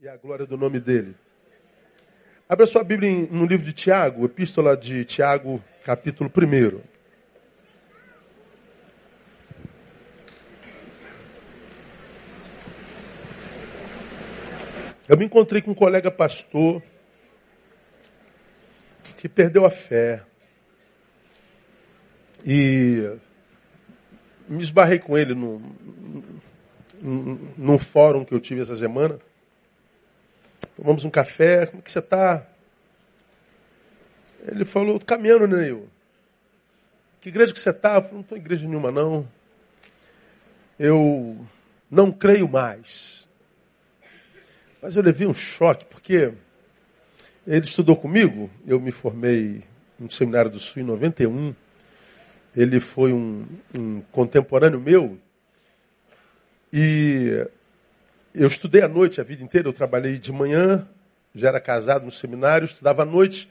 e a glória do nome dele. Abra sua Bíblia no livro de Tiago, epístola de Tiago, capítulo 1. Eu me encontrei com um colega pastor que perdeu a fé. E me esbarrei com ele num, num, num fórum que eu tive essa semana. Tomamos um café, como que você está? Ele falou, caminhando, Neil. Que igreja que você está? Eu falei, não estou em igreja nenhuma, não. Eu não creio mais. Mas eu levei um choque, porque ele estudou comigo, eu me formei no Seminário do Sul em 91. Ele foi um, um contemporâneo meu. E eu estudei à noite a vida inteira, eu trabalhei de manhã, já era casado no seminário, estudava à noite.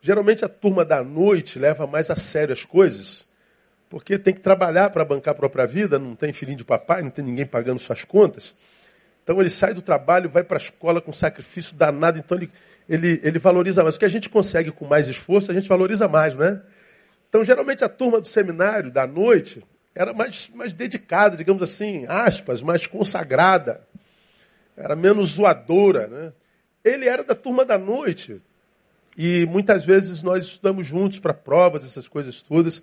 Geralmente a turma da noite leva mais a sério as coisas, porque tem que trabalhar para bancar a própria vida, não tem filhinho de papai, não tem ninguém pagando suas contas. Então ele sai do trabalho, vai para a escola com sacrifício danado, então ele, ele, ele valoriza mais. O que a gente consegue com mais esforço, a gente valoriza mais, não é? Então geralmente a turma do seminário da noite era mais, mais dedicada, digamos assim, aspas, mais consagrada era menos zoadora. Né? Ele era da turma da noite. E muitas vezes nós estudamos juntos para provas, essas coisas todas.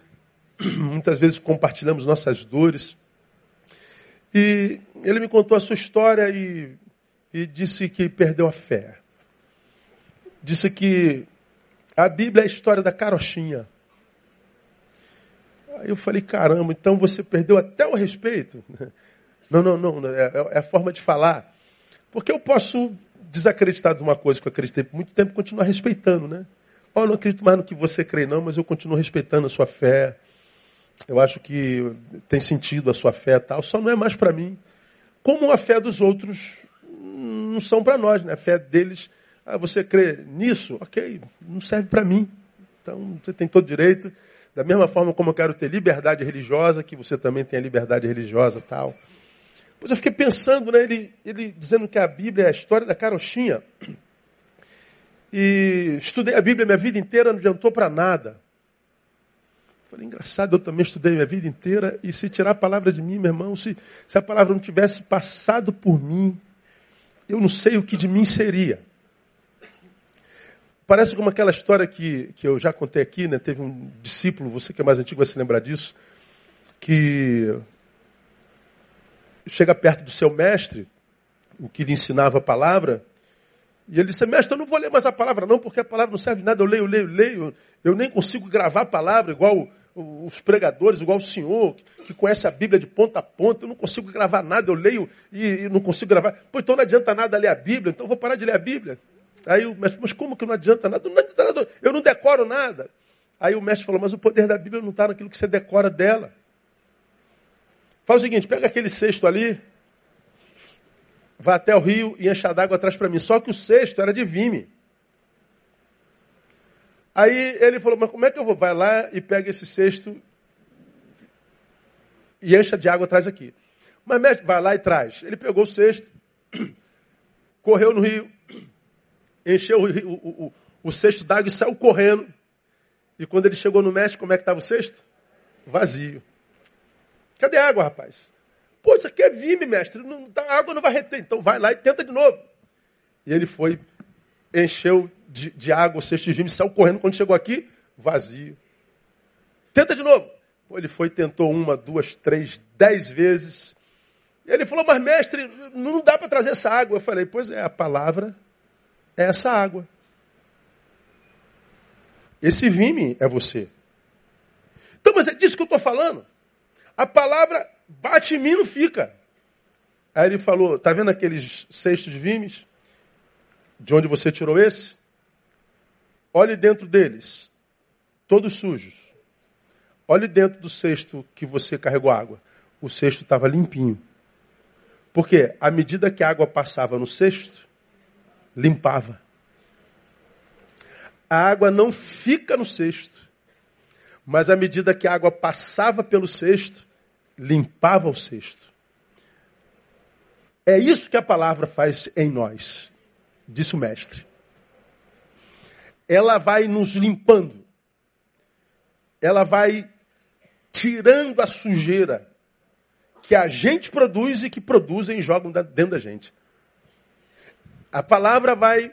Muitas vezes compartilhamos nossas dores. E ele me contou a sua história e, e disse que perdeu a fé. Disse que a Bíblia é a história da carochinha. Aí eu falei, caramba, então você perdeu até o respeito? Não, não, não, é, é a forma de falar. Porque eu posso desacreditar de uma coisa que eu acreditei por muito tempo e continuar respeitando, né? Oh, eu não acredito mais no que você crê, não, mas eu continuo respeitando a sua fé. Eu acho que tem sentido a sua fé tal, só não é mais para mim. Como a fé dos outros não são para nós, né? A fé deles, ah, você crê nisso? Ok, não serve para mim. Então você tem todo direito. Da mesma forma como eu quero ter liberdade religiosa, que você também tem liberdade religiosa tal. Pois eu fiquei pensando, né, ele, ele dizendo que a Bíblia é a história da carochinha. E estudei a Bíblia minha vida inteira, não adiantou para nada. Falei, engraçado, eu também estudei minha vida inteira, e se tirar a palavra de mim, meu irmão, se, se a palavra não tivesse passado por mim, eu não sei o que de mim seria. Parece como aquela história que, que eu já contei aqui, né? Teve um discípulo, você que é mais antigo vai se lembrar disso, que chega perto do seu mestre, o que lhe ensinava a palavra, e ele disse, mestre, eu não vou ler mais a palavra não, porque a palavra não serve nada, eu leio, leio, leio, eu nem consigo gravar a palavra igual os pregadores, igual o senhor, que conhece a Bíblia de ponta a ponta, eu não consigo gravar nada, eu leio e, não consigo gravar. Pô, então não adianta nada ler a Bíblia, então eu vou parar de ler a Bíblia. Aí o mestre, mas como que não adianta nada? Não adianta nada, eu não decoro nada. Aí o mestre falou, mas o poder da Bíblia não está naquilo que você decora dela. Faz o seguinte, pega aquele cesto ali, vai até o rio e encha d'água atrás para mim. Só que o cesto era de vime. Aí ele falou, mas como é que eu vou? Vai lá e pega esse cesto e encha de água atrás aqui. Mas mestre, vai lá e traz. Ele pegou o cesto, correu no rio, encheu o, o, o, o cesto d'água e saiu correndo. E quando ele chegou no mestre, como é que estava o cesto? Vazio. Cadê a água, rapaz? Pô, isso aqui é vime, mestre. Não, tá, a água não vai reter. Então vai lá e tenta de novo. E ele foi, encheu de, de água o cesto de vime, saiu correndo. Quando chegou aqui, vazio. Tenta de novo. Pô, ele foi, tentou uma, duas, três, dez vezes. E ele falou, mas mestre, não dá para trazer essa água. Eu falei, pois é, a palavra é essa água. Esse vime é você. Então, mas é disso que eu estou falando. A palavra bate em mim não fica. Aí ele falou: Está vendo aqueles cestos de vimes? De onde você tirou esse? Olhe dentro deles, todos sujos. Olhe dentro do cesto que você carregou água. O cesto estava limpinho. Porque à medida que a água passava no cesto, limpava. A água não fica no cesto. Mas à medida que a água passava pelo cesto, limpava o cesto. É isso que a palavra faz em nós. disse o mestre. Ela vai nos limpando. Ela vai tirando a sujeira que a gente produz e que produzem e jogam dentro da gente. A palavra vai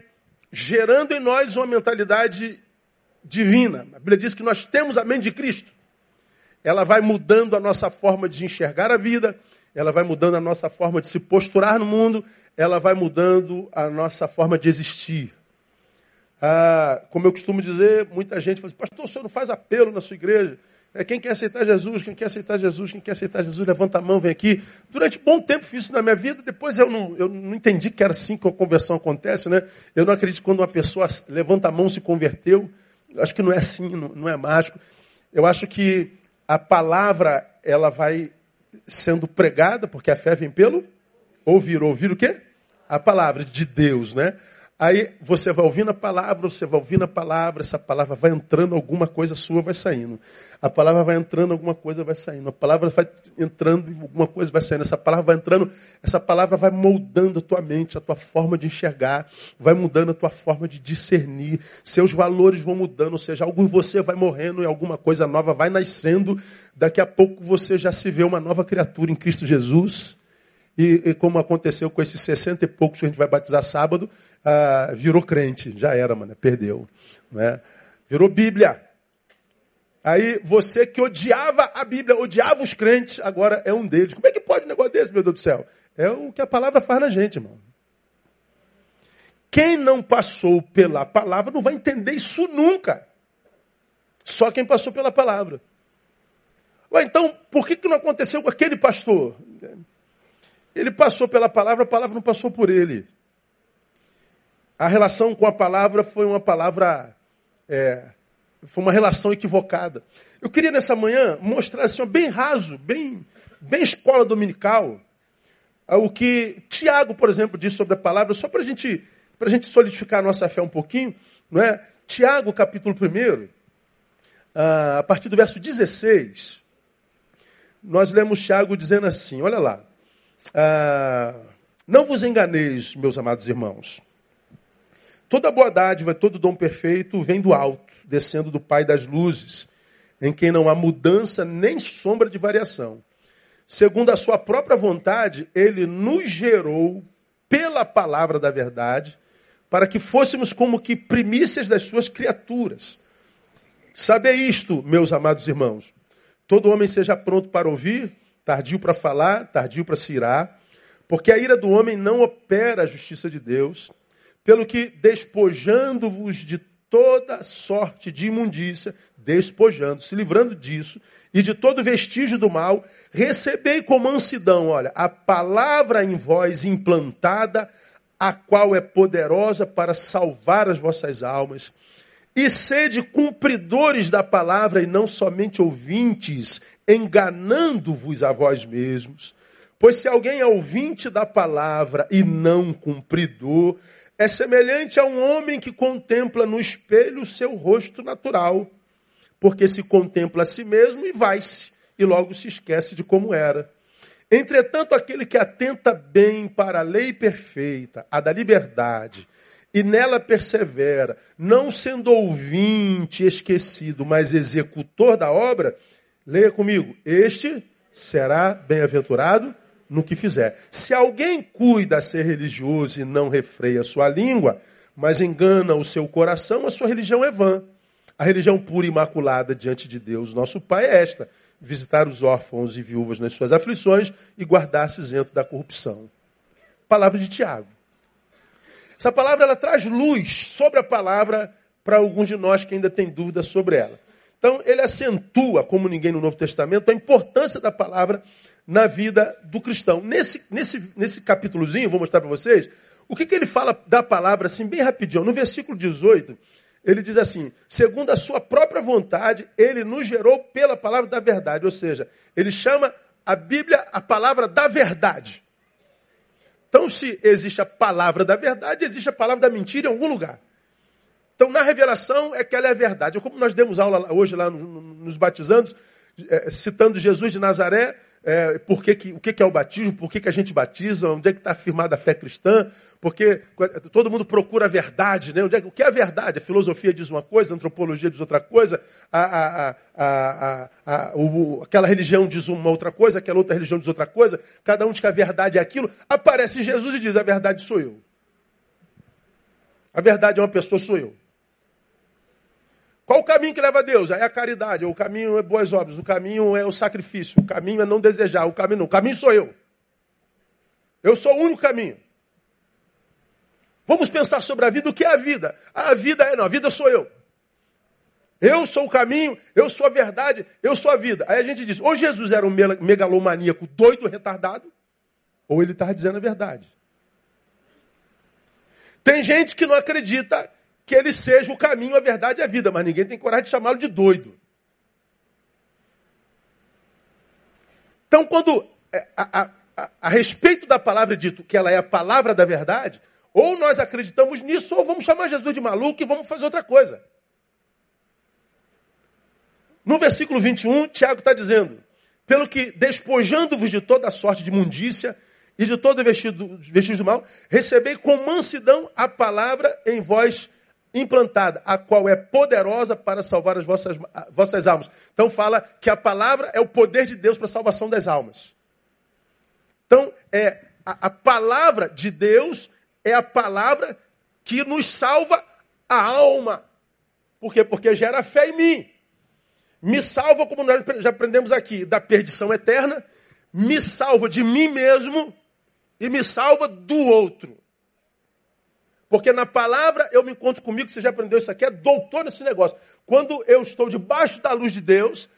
gerando em nós uma mentalidade divina. A Bíblia diz que nós temos a mente de Cristo. Ela vai mudando a nossa forma de enxergar a vida, ela vai mudando a nossa forma de se posturar no mundo, ela vai mudando a nossa forma de existir. Ah, como eu costumo dizer, muita gente fala assim, pastor, o senhor não faz apelo na sua igreja? É, quem quer aceitar Jesus, quem quer aceitar Jesus, quem quer aceitar Jesus, levanta a mão, vem aqui. Durante bom tempo fiz isso na minha vida, depois eu não, eu não entendi que era assim que a conversão acontece, né? Eu não acredito quando uma pessoa levanta a mão se converteu. Acho que não é assim, não, não é mágico. Eu acho que a palavra, ela vai sendo pregada, porque a fé vem pelo ouvir. Ouvir o quê? A palavra de Deus, né? Aí você vai ouvindo a palavra, você vai ouvindo a palavra, essa palavra vai entrando, alguma coisa sua vai saindo. A palavra vai entrando, alguma coisa vai saindo. A palavra vai entrando, alguma coisa vai saindo. Essa palavra vai entrando, essa palavra vai moldando a tua mente, a tua forma de enxergar, vai mudando a tua forma de discernir. Seus valores vão mudando, ou seja, algo em você vai morrendo e alguma coisa nova vai nascendo. Daqui a pouco você já se vê uma nova criatura em Cristo Jesus. E, e como aconteceu com esses 60 e poucos que a gente vai batizar sábado, ah, virou crente. Já era, mano, perdeu. Né? Virou Bíblia. Aí você que odiava a Bíblia, odiava os crentes, agora é um deles. Como é que pode um negócio desse, meu Deus do céu? É o que a palavra faz na gente, irmão. Quem não passou pela palavra não vai entender isso nunca. Só quem passou pela palavra. Ué, então, por que, que não aconteceu com aquele pastor? Ele passou pela palavra, a palavra não passou por ele. A relação com a palavra foi uma palavra, é, foi uma relação equivocada. Eu queria nessa manhã mostrar assim, bem raso, bem, bem escola dominical, o que Tiago, por exemplo, diz sobre a palavra, só para gente, a gente solidificar a nossa fé um pouquinho, não é? Tiago, capítulo 1, ah, a partir do verso 16, nós lemos Tiago dizendo assim: olha lá. Ah, não vos enganeis, meus amados irmãos. Toda boa dádiva, todo dom perfeito vem do alto, descendo do Pai das luzes, em quem não há mudança nem sombra de variação. Segundo a sua própria vontade, ele nos gerou pela palavra da verdade, para que fôssemos como que primícias das suas criaturas. Saber isto, meus amados irmãos. Todo homem seja pronto para ouvir, tardio para falar, tardio para se irar, porque a ira do homem não opera a justiça de Deus pelo que, despojando-vos de toda sorte de imundícia, despojando, se livrando disso, e de todo vestígio do mal, recebei com mansidão, olha, a palavra em vós implantada, a qual é poderosa para salvar as vossas almas. E sede cumpridores da palavra e não somente ouvintes, enganando-vos a vós mesmos. Pois se alguém é ouvinte da palavra e não cumpridor, é semelhante a um homem que contempla no espelho o seu rosto natural, porque se contempla a si mesmo e vai-se, e logo se esquece de como era. Entretanto, aquele que atenta bem para a lei perfeita, a da liberdade, e nela persevera, não sendo ouvinte esquecido, mas executor da obra, leia comigo: este será bem-aventurado no que fizer. Se alguém cuida a ser religioso e não refreia sua língua, mas engana o seu coração, a sua religião é vã. A religião pura e imaculada diante de Deus, nosso Pai, é esta: visitar os órfãos e viúvas nas suas aflições e guardar-se isento da corrupção. Palavra de Tiago. Essa palavra ela traz luz sobre a palavra para alguns de nós que ainda têm dúvidas sobre ela. Então, ele acentua, como ninguém no Novo Testamento, a importância da palavra na vida do cristão. Nesse, nesse, nesse capítulozinho, vou mostrar para vocês, o que, que ele fala da palavra, assim, bem rapidinho. No versículo 18, ele diz assim: segundo a sua própria vontade, ele nos gerou pela palavra da verdade. Ou seja, ele chama a Bíblia a palavra da verdade. Então, se existe a palavra da verdade, existe a palavra da mentira em algum lugar. Então, na revelação é que ela é a verdade. Como nós demos aula hoje lá nos batizandos, é, citando Jesus de Nazaré, é, por que que, o que, que é o batismo, por que, que a gente batiza, onde é que está afirmada a fé cristã, porque todo mundo procura a verdade, né? Onde é, o que é a verdade? A filosofia diz uma coisa, a antropologia diz outra coisa, a, a, a, o, aquela religião diz uma outra coisa, aquela outra religião diz outra coisa, cada um diz que a verdade é aquilo. Aparece Jesus e diz: a verdade sou eu. A verdade é uma pessoa, sou eu. Qual o caminho que leva a Deus? É a caridade, o caminho é boas obras, o caminho é o sacrifício, o caminho é não desejar, o caminho não. O caminho sou eu. Eu sou o único caminho. Vamos pensar sobre a vida, o que é a vida? A vida é, não, a vida sou eu. Eu sou o caminho, eu sou a verdade, eu sou a vida. Aí a gente diz, ou Jesus era um megalomaníaco doido, retardado, ou ele estava dizendo a verdade. Tem gente que não acredita que ele seja o caminho, a verdade e a vida, mas ninguém tem coragem de chamá-lo de doido. Então, quando é, a, a, a, a, respeito da palavra dito que ela é a palavra da verdade, ou nós acreditamos nisso, ou vamos chamar Jesus de maluco e vamos fazer outra coisa. No versículo 21, Tiago está dizendo: Pelo que, despojando-vos de toda sorte de imundícia e de todo vestido, vestido de mal, recebei com mansidão a palavra em vós implantada, a qual é poderosa para salvar as vossas, vossas almas. Então fala que a palavra é o poder de Deus para a salvação das almas. Então, é a, a palavra de Deus é a palavra que nos salva a alma. Por quê? Porque gera fé em mim. Me salva, como nós já aprendemos aqui, da perdição eterna, me salva de mim mesmo e me salva do outro. Porque na palavra eu me encontro comigo, você já aprendeu isso aqui, é doutor nesse negócio. Quando eu estou debaixo da luz de Deus,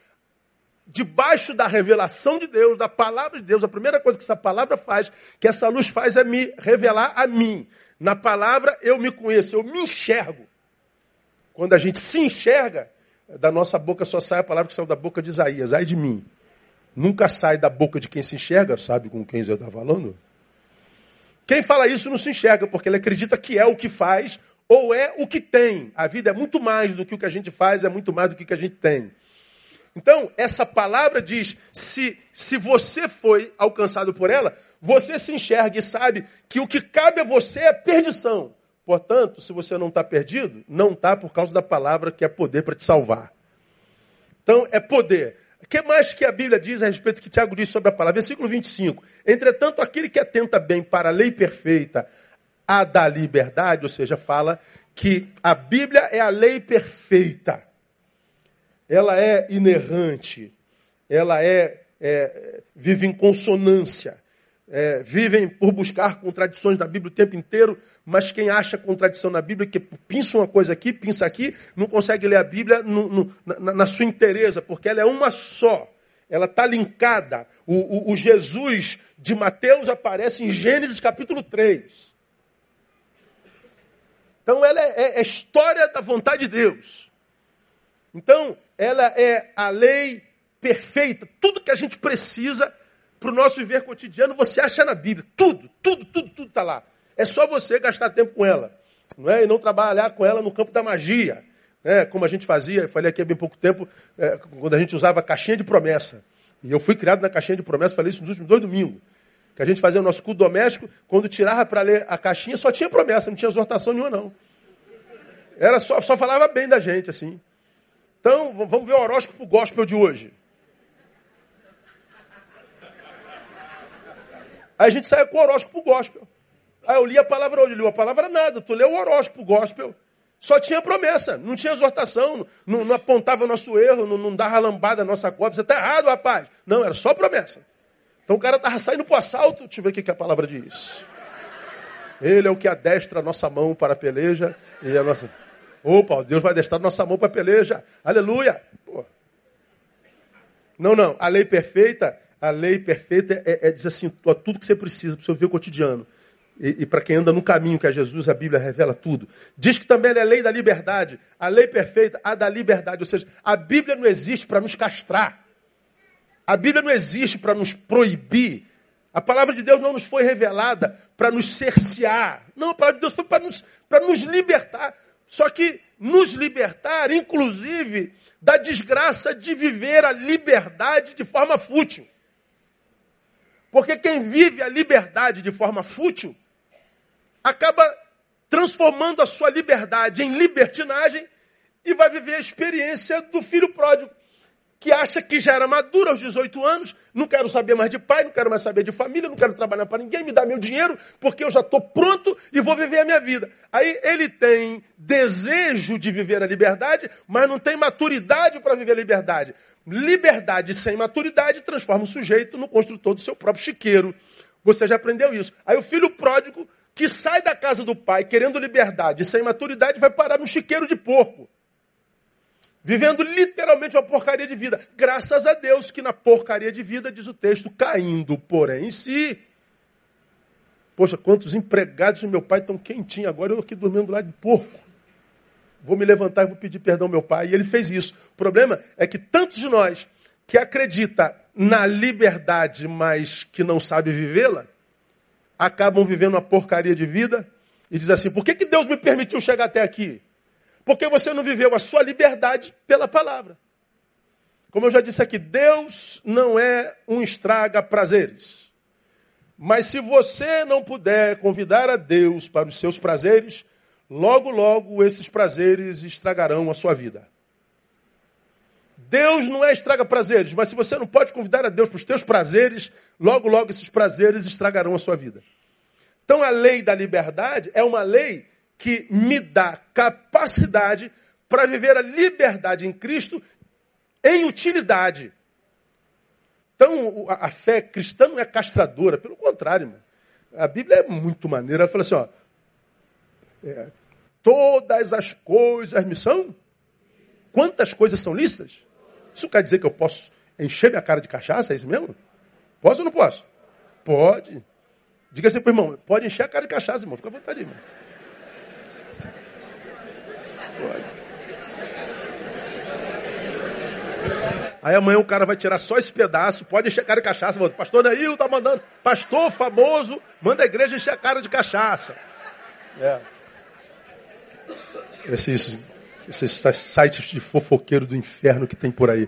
debaixo da revelação de Deus, da palavra de Deus, a primeira coisa que essa palavra faz, que essa luz faz, é me revelar a mim. Na palavra eu me conheço, eu me enxergo. Quando a gente se enxerga, da nossa boca só sai a palavra que saiu da boca de Isaías, ai de mim. Nunca sai da boca de quem se enxerga, sabe com quem eu está falando? Quem fala isso não se enxerga, porque ele acredita que é o que faz ou é o que tem. A vida é muito mais do que o que a gente faz, é muito mais do que o que a gente tem. Então, essa palavra diz: se, se você foi alcançado por ela, você se enxerga e sabe que o que cabe a você é perdição. Portanto, se você não está perdido, não está por causa da palavra que é poder para te salvar. Então, é poder. O que mais que a Bíblia diz a respeito que Tiago diz sobre a palavra? Versículo 25. Entretanto, aquele que atenta bem para a lei perfeita, a da liberdade, ou seja, fala que a Bíblia é a lei perfeita ela é inerrante, ela é, é vive em consonância, é, vivem por buscar contradições da Bíblia o tempo inteiro, mas quem acha contradição na Bíblia, que pinça uma coisa aqui, pinça aqui, não consegue ler a Bíblia no, no, na, na, sua inteireza, porque ela é uma só. Ela está linkada. O, o, o Jesus de Mateus aparece em Gênesis capítulo 3. Então ela é, é, é história da vontade de Deus. Então, ela é a lei perfeita. Tudo que a gente precisa para o nosso viver cotidiano, você acha na Bíblia. Tudo, tudo, tudo, tudo está lá. É só você gastar tempo com ela. Não é? E não trabalhar com ela no campo da magia. Né? Como a gente fazia, eu falei aqui há bem pouco tempo, é, quando a gente usava a caixinha de promessa. E eu fui criado na caixinha de promessa, falei isso nos últimos dois domingos. Que a gente fazia o nosso culto doméstico, quando tirava para ler a caixinha, só tinha promessa, não tinha exortação nenhuma, não. Era só, só falava bem da gente, assim. Então, vamos ver o horóscopo gospel de hoje. Aí a gente sai com o horóscopo gospel. Aí eu li a palavra hoje, li a palavra nada. Tu leu o horóscopo gospel. Só tinha promessa, não tinha exortação, não, não apontava nosso erro, não, não dava lambada na nossa cova. Você está errado, rapaz. Não, era só promessa. Então o cara estava saindo para o assalto. Deixa eu ver o que, que a palavra diz. Ele é o que adestra a nossa mão para a peleja e a nossa. Opa, Deus vai destar nossa mão para peleja. Aleluia. Pô. Não, não. A lei perfeita, a lei perfeita é, é dizer assim, tudo que você precisa para o seu viver cotidiano. E, e para quem anda no caminho que é Jesus, a Bíblia revela tudo. Diz que também é a lei da liberdade. A lei perfeita, a da liberdade. Ou seja, a Bíblia não existe para nos castrar. A Bíblia não existe para nos proibir. A palavra de Deus não nos foi revelada para nos cercear. Não, a palavra de Deus foi para nos, nos libertar. Só que nos libertar, inclusive, da desgraça de viver a liberdade de forma fútil. Porque quem vive a liberdade de forma fútil acaba transformando a sua liberdade em libertinagem e vai viver a experiência do filho pródigo que acha que já era maduro aos 18 anos, não quero saber mais de pai, não quero mais saber de família, não quero trabalhar para ninguém, me dá meu dinheiro, porque eu já estou pronto e vou viver a minha vida. Aí ele tem desejo de viver a liberdade, mas não tem maturidade para viver a liberdade. Liberdade sem maturidade transforma o sujeito no construtor do seu próprio chiqueiro. Você já aprendeu isso. Aí o filho pródigo, que sai da casa do pai querendo liberdade sem maturidade, vai parar no chiqueiro de porco. Vivendo literalmente uma porcaria de vida. Graças a Deus que na porcaria de vida, diz o texto, caindo, porém, em si. Poxa, quantos empregados do meu pai estão quentinhos agora, eu aqui dormindo lá de porco. Vou me levantar e vou pedir perdão ao meu pai. E ele fez isso. O problema é que tantos de nós que acredita na liberdade, mas que não sabe vivê-la, acabam vivendo uma porcaria de vida e diz assim: por que, que Deus me permitiu chegar até aqui? Porque você não viveu a sua liberdade pela palavra. Como eu já disse aqui, Deus não é um estraga prazeres. Mas se você não puder convidar a Deus para os seus prazeres, logo, logo esses prazeres estragarão a sua vida. Deus não é estraga prazeres, mas se você não pode convidar a Deus para os teus prazeres, logo, logo esses prazeres estragarão a sua vida. Então a lei da liberdade é uma lei que me dá capacidade para viver a liberdade em Cristo em utilidade. Então, a, fé cristã não é castradora, pelo contrário, irmão. A Bíblia é muito maneira. Ela fala assim: ó, é, todas as coisas me são. Quantas coisas são listas? Isso quer dizer que eu posso encher minha cara de cachaça? É isso mesmo? Posso ou não posso? Pode. Diga assim para o irmão: pode encher a cara de cachaça, irmão. Fica à vontade, irmão. Aí amanhã o cara vai tirar só esse pedaço, pode encher a cara de cachaça. Pastor Neil tá mandando, pastor famoso, manda a igreja encher a cara de cachaça. É. Esses, esses sites de fofoqueiro do inferno que tem por aí.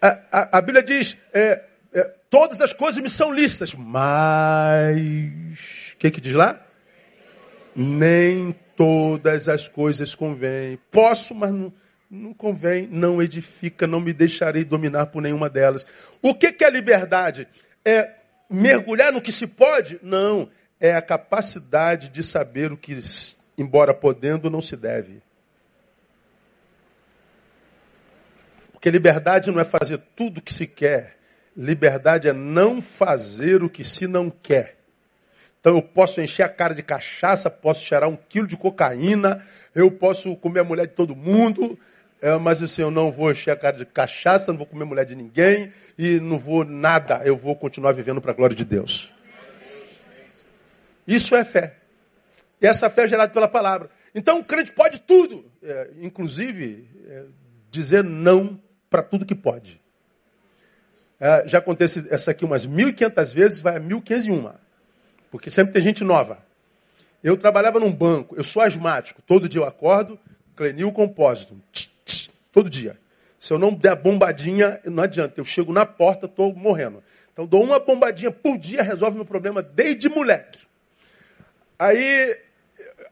A, a, a Bíblia diz: é, é, todas as coisas me são lícitas, mas. O que, que diz lá? Nem todas as coisas convêm. Posso, mas não não convém, não edifica, não me deixarei dominar por nenhuma delas. O que, que é liberdade? É mergulhar no que se pode? Não. É a capacidade de saber o que, embora podendo, não se deve. Porque liberdade não é fazer tudo o que se quer. Liberdade é não fazer o que se não quer. Então eu posso encher a cara de cachaça, posso cheirar um quilo de cocaína, eu posso comer a mulher de todo mundo, é, mas assim, eu não vou encher a cara de cachaça, não vou comer mulher de ninguém e não vou nada. Eu vou continuar vivendo para a glória de Deus. Isso é fé. E essa fé é gerada pela palavra. Então o crente pode tudo, é, inclusive é, dizer não para tudo que pode. É, já acontece essa aqui umas 1.500 vezes, vai a 1.501. Porque sempre tem gente nova. Eu trabalhava num banco, eu sou asmático. Todo dia eu acordo, clenil compósito. Todo dia. Se eu não der a bombadinha, não adianta. Eu chego na porta, estou morrendo. Então dou uma bombadinha por dia, resolve meu problema desde moleque. Aí,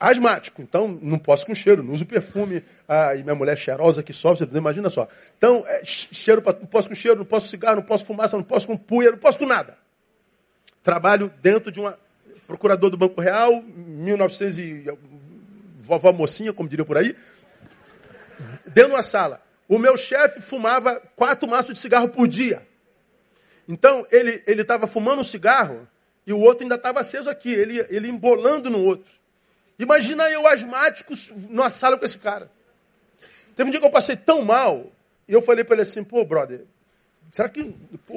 asmático. Então não posso com cheiro, não uso perfume. Ah, e minha mulher é cheirosa que sobe, você imagina só. Então, é, cheiro, não posso com cheiro, não posso com cigarro, não posso com fumaça, não posso com punha, não posso com nada. Trabalho dentro de uma procurador do Banco Real, 1900 e vovó mocinha, como diria por aí, dentro de uma sala. O meu chefe fumava quatro maços de cigarro por dia. Então, ele estava fumando um cigarro e o outro ainda estava aceso aqui, ele, ele embolando no outro. Imagina eu asmático numa sala com esse cara. Teve um dia que eu passei tão mal, e eu falei para ele assim, pô, brother, será que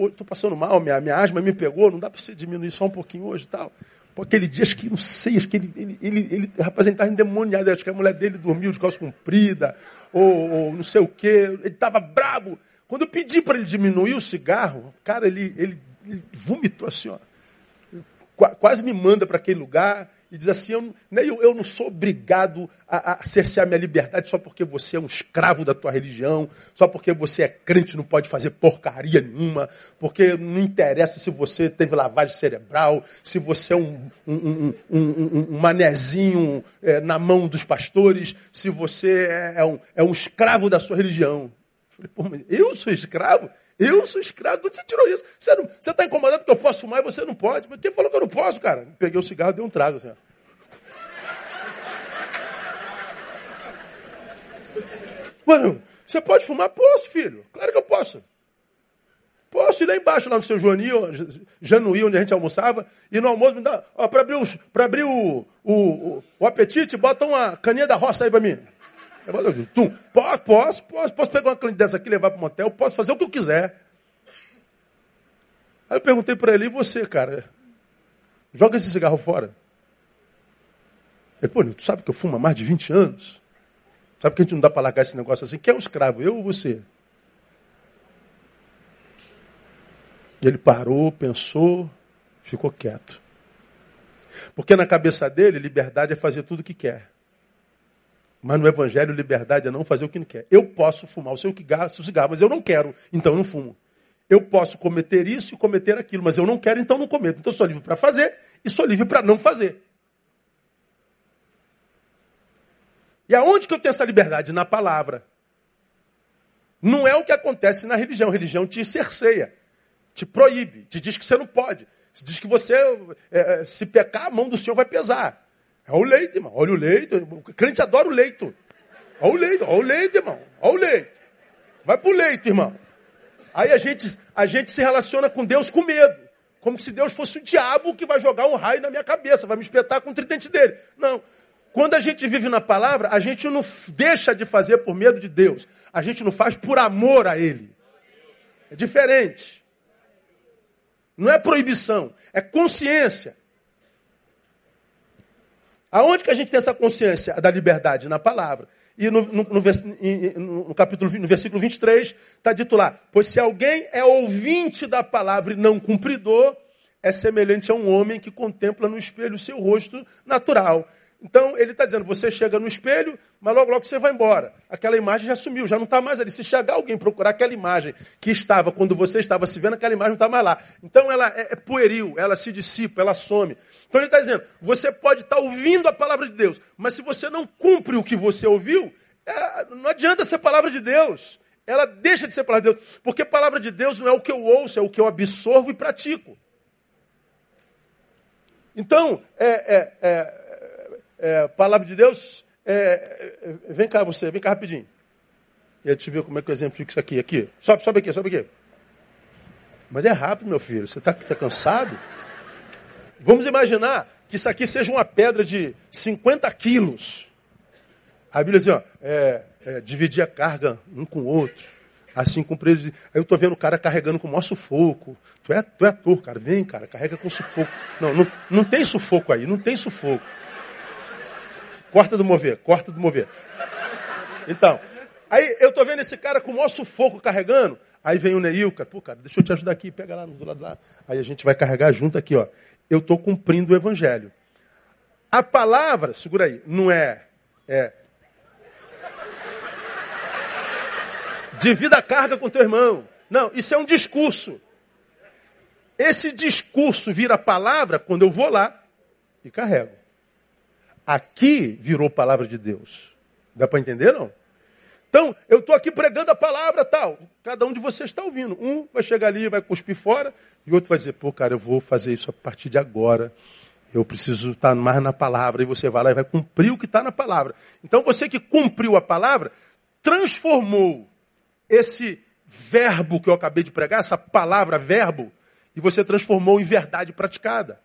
estou passando mal, minha, minha asma me pegou, não dá para você diminuir só um pouquinho hoje e tal? Pô, aquele dia, acho que, não sei, acho que ele, ele, ele, ele rapaz, ele estava endemoniado, acho que a mulher dele dormiu de calça comprida, ou, ou não sei o quê, ele estava brabo. Quando eu pedi para ele diminuir o cigarro, cara, ele, ele, ele vomitou assim, ó. Quase me manda para aquele lugar e diz assim: eu, né, eu, eu não sou obrigado a, a cercear minha liberdade só porque você é um escravo da tua religião, só porque você é crente não pode fazer porcaria nenhuma, porque não interessa se você teve lavagem cerebral, se você é um, um, um, um manezinho é, na mão dos pastores, se você é, é, um, é um escravo da sua religião. Eu falei, pô, eu sou escravo? Eu sou escravo. Onde você tirou isso? Você está incomodado porque eu posso fumar e você não pode. Mas quem falou que eu não posso, cara? Peguei o cigarro e dei um trago. Assim, Mano, você pode fumar? Posso, filho. Claro que eu posso. Posso ir lá embaixo, lá no seu Joanil, Januí, onde a gente almoçava, e no almoço me dá, ó, para abrir, os, abrir o, o, o, o, apetite, bota uma caninha da roça aí para mim. Tum. Posso, posso, posso, posso pegar uma caneta dessa aqui levar para o motel, posso fazer o que eu quiser. Aí eu perguntei para ele, e você, cara? Joga esse cigarro fora. Ele, pô, tu sabe que eu fumo há mais de 20 anos? Sabe que a gente não dá para largar esse negócio assim? Quem é o escravo, eu ou você? E ele parou, pensou, ficou quieto. Porque na cabeça dele, liberdade é fazer tudo o que quer. Mas no Evangelho, liberdade é não fazer o que não quer. Eu posso fumar o seu cigarro, mas eu não quero, então eu não fumo. Eu posso cometer isso e cometer aquilo, mas eu não quero, então não cometo. Então eu sou livre para fazer e sou livre para não fazer. E aonde que eu tenho essa liberdade? Na palavra. Não é o que acontece na religião. A religião te cerceia, te proíbe, te diz que você não pode. Diz que você, é, é, se pecar, a mão do Senhor vai pesar. É o leite, irmão. Olha o leite. O crente adora o leito. Olha o leito, olha o leite, irmão. Olha o leite. Vai pro leito, irmão. Aí a gente, a gente se relaciona com Deus com medo. Como se Deus fosse o diabo que vai jogar um raio na minha cabeça, vai me espetar com o tridente dele. Não. Quando a gente vive na palavra, a gente não deixa de fazer por medo de Deus. A gente não faz por amor a Ele. É diferente. Não é proibição, é consciência. Aonde que a gente tem essa consciência da liberdade? Na palavra. E no, no, no, no capítulo, no versículo 23, está dito lá: Pois se alguém é ouvinte da palavra e não cumpridor, é semelhante a um homem que contempla no espelho o seu rosto natural. Então ele está dizendo: você chega no espelho, mas logo, logo você vai embora. Aquela imagem já sumiu, já não está mais ali. Se chegar alguém procurar aquela imagem que estava quando você estava se vendo, aquela imagem não está mais lá. Então ela é, é pueril, ela se dissipa, ela some. Então ele está dizendo: você pode estar tá ouvindo a palavra de Deus, mas se você não cumpre o que você ouviu, é, não adianta ser palavra de Deus. Ela deixa de ser palavra de Deus. Porque palavra de Deus não é o que eu ouço, é o que eu absorvo e pratico. Então, é, é, é, é palavra de Deus. É, vem cá você, vem cá rapidinho. E te ver como é que eu exemplifico isso aqui. Aqui. Sobe, sobe aqui, sobe aqui. Mas é rápido, meu filho. Você está tá cansado? Vamos imaginar que isso aqui seja uma pedra de 50 quilos. A Bíblia diz, ó, é, é, dividir a carga um com o outro. Assim cumprido. Aí eu estou vendo o cara carregando com o maior sufoco. Tu é, tu é ator, cara. Vem, cara, carrega com sufoco. Não, não, não tem sufoco aí, não tem sufoco. Corta do mover, corta do mover. Então, aí eu estou vendo esse cara com o maior sufoco carregando. Aí vem o Neil, cara, pô, cara, deixa eu te ajudar aqui, pega lá do lado lá. Aí a gente vai carregar junto aqui, ó eu estou cumprindo o evangelho. A palavra, segura aí, não é, é divida a carga com teu irmão. Não, isso é um discurso. Esse discurso vira palavra quando eu vou lá e carrego. Aqui virou palavra de Deus. Dá para entender, não? Então, eu estou aqui pregando a palavra tal. Cada um de vocês está ouvindo. Um vai chegar ali, vai cuspir fora, e outro vai dizer, pô, cara, eu vou fazer isso a partir de agora. Eu preciso estar mais na palavra. E você vai lá e vai cumprir o que está na palavra. Então, você que cumpriu a palavra, transformou esse verbo que eu acabei de pregar, essa palavra verbo, e você transformou em verdade praticada.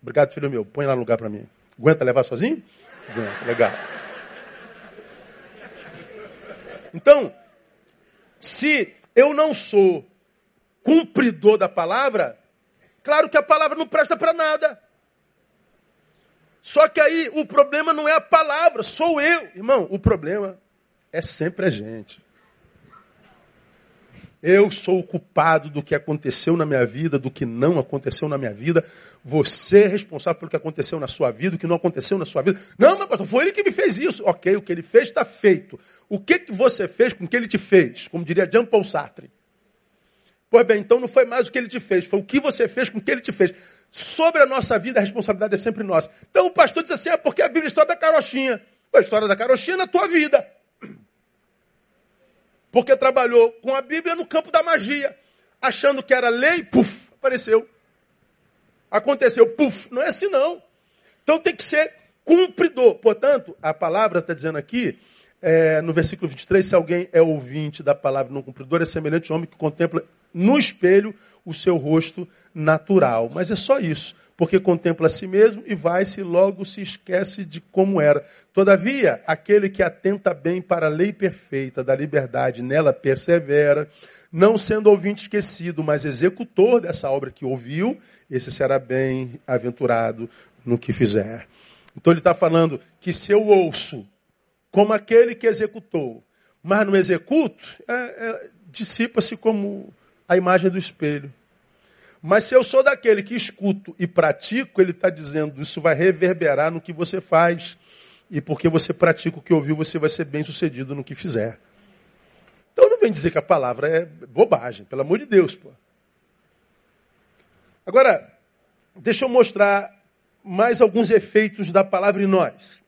Obrigado, filho meu. Põe lá no lugar para mim. Aguenta levar sozinho? Aguenta, legal. Então, se eu não sou cumpridor da palavra, claro que a palavra não presta para nada. Só que aí o problema não é a palavra, sou eu. Irmão, o problema é sempre a gente. Eu sou o culpado do que aconteceu na minha vida, do que não aconteceu na minha vida. Você é responsável pelo que aconteceu na sua vida, o que não aconteceu na sua vida. Não, mas pastor, foi ele que me fez isso. Ok, o que ele fez está feito. O que, que você fez com o que ele te fez? Como diria Jean Paul Sartre. Pois bem, então não foi mais o que ele te fez, foi o que você fez com o que ele te fez. Sobre a nossa vida, a responsabilidade é sempre nossa. Então o pastor diz assim: é porque a Bíblia é a história da carochinha. A história da carochinha é na tua vida. Porque trabalhou com a Bíblia no campo da magia. Achando que era lei, puf, apareceu. Aconteceu, puf. Não é assim não. Então tem que ser cumpridor. Portanto, a palavra está dizendo aqui, é, no versículo 23, se alguém é ouvinte da palavra não cumpridor, é semelhante ao homem que contempla no espelho o seu rosto natural. Mas é só isso porque contempla a si mesmo e vai-se logo se esquece de como era. Todavia, aquele que atenta bem para a lei perfeita da liberdade, nela persevera, não sendo ouvinte esquecido, mas executor dessa obra que ouviu, esse será bem-aventurado no que fizer. Então ele está falando que se eu ouço como aquele que executou, mas não executo, é, é, dissipa-se como a imagem do espelho. Mas se eu sou daquele que escuto e pratico, ele está dizendo, isso vai reverberar no que você faz. E porque você pratica o que ouviu, você vai ser bem sucedido no que fizer. Então não vem dizer que a palavra é bobagem, pelo amor de Deus. Pô. Agora, deixa eu mostrar mais alguns efeitos da palavra em nós.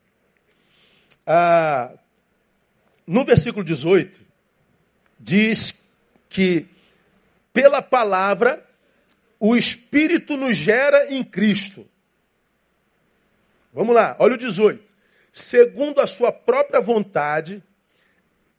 Ah, no versículo 18, diz que pela palavra o Espírito nos gera em Cristo. Vamos lá, olha o 18. Segundo a sua própria vontade,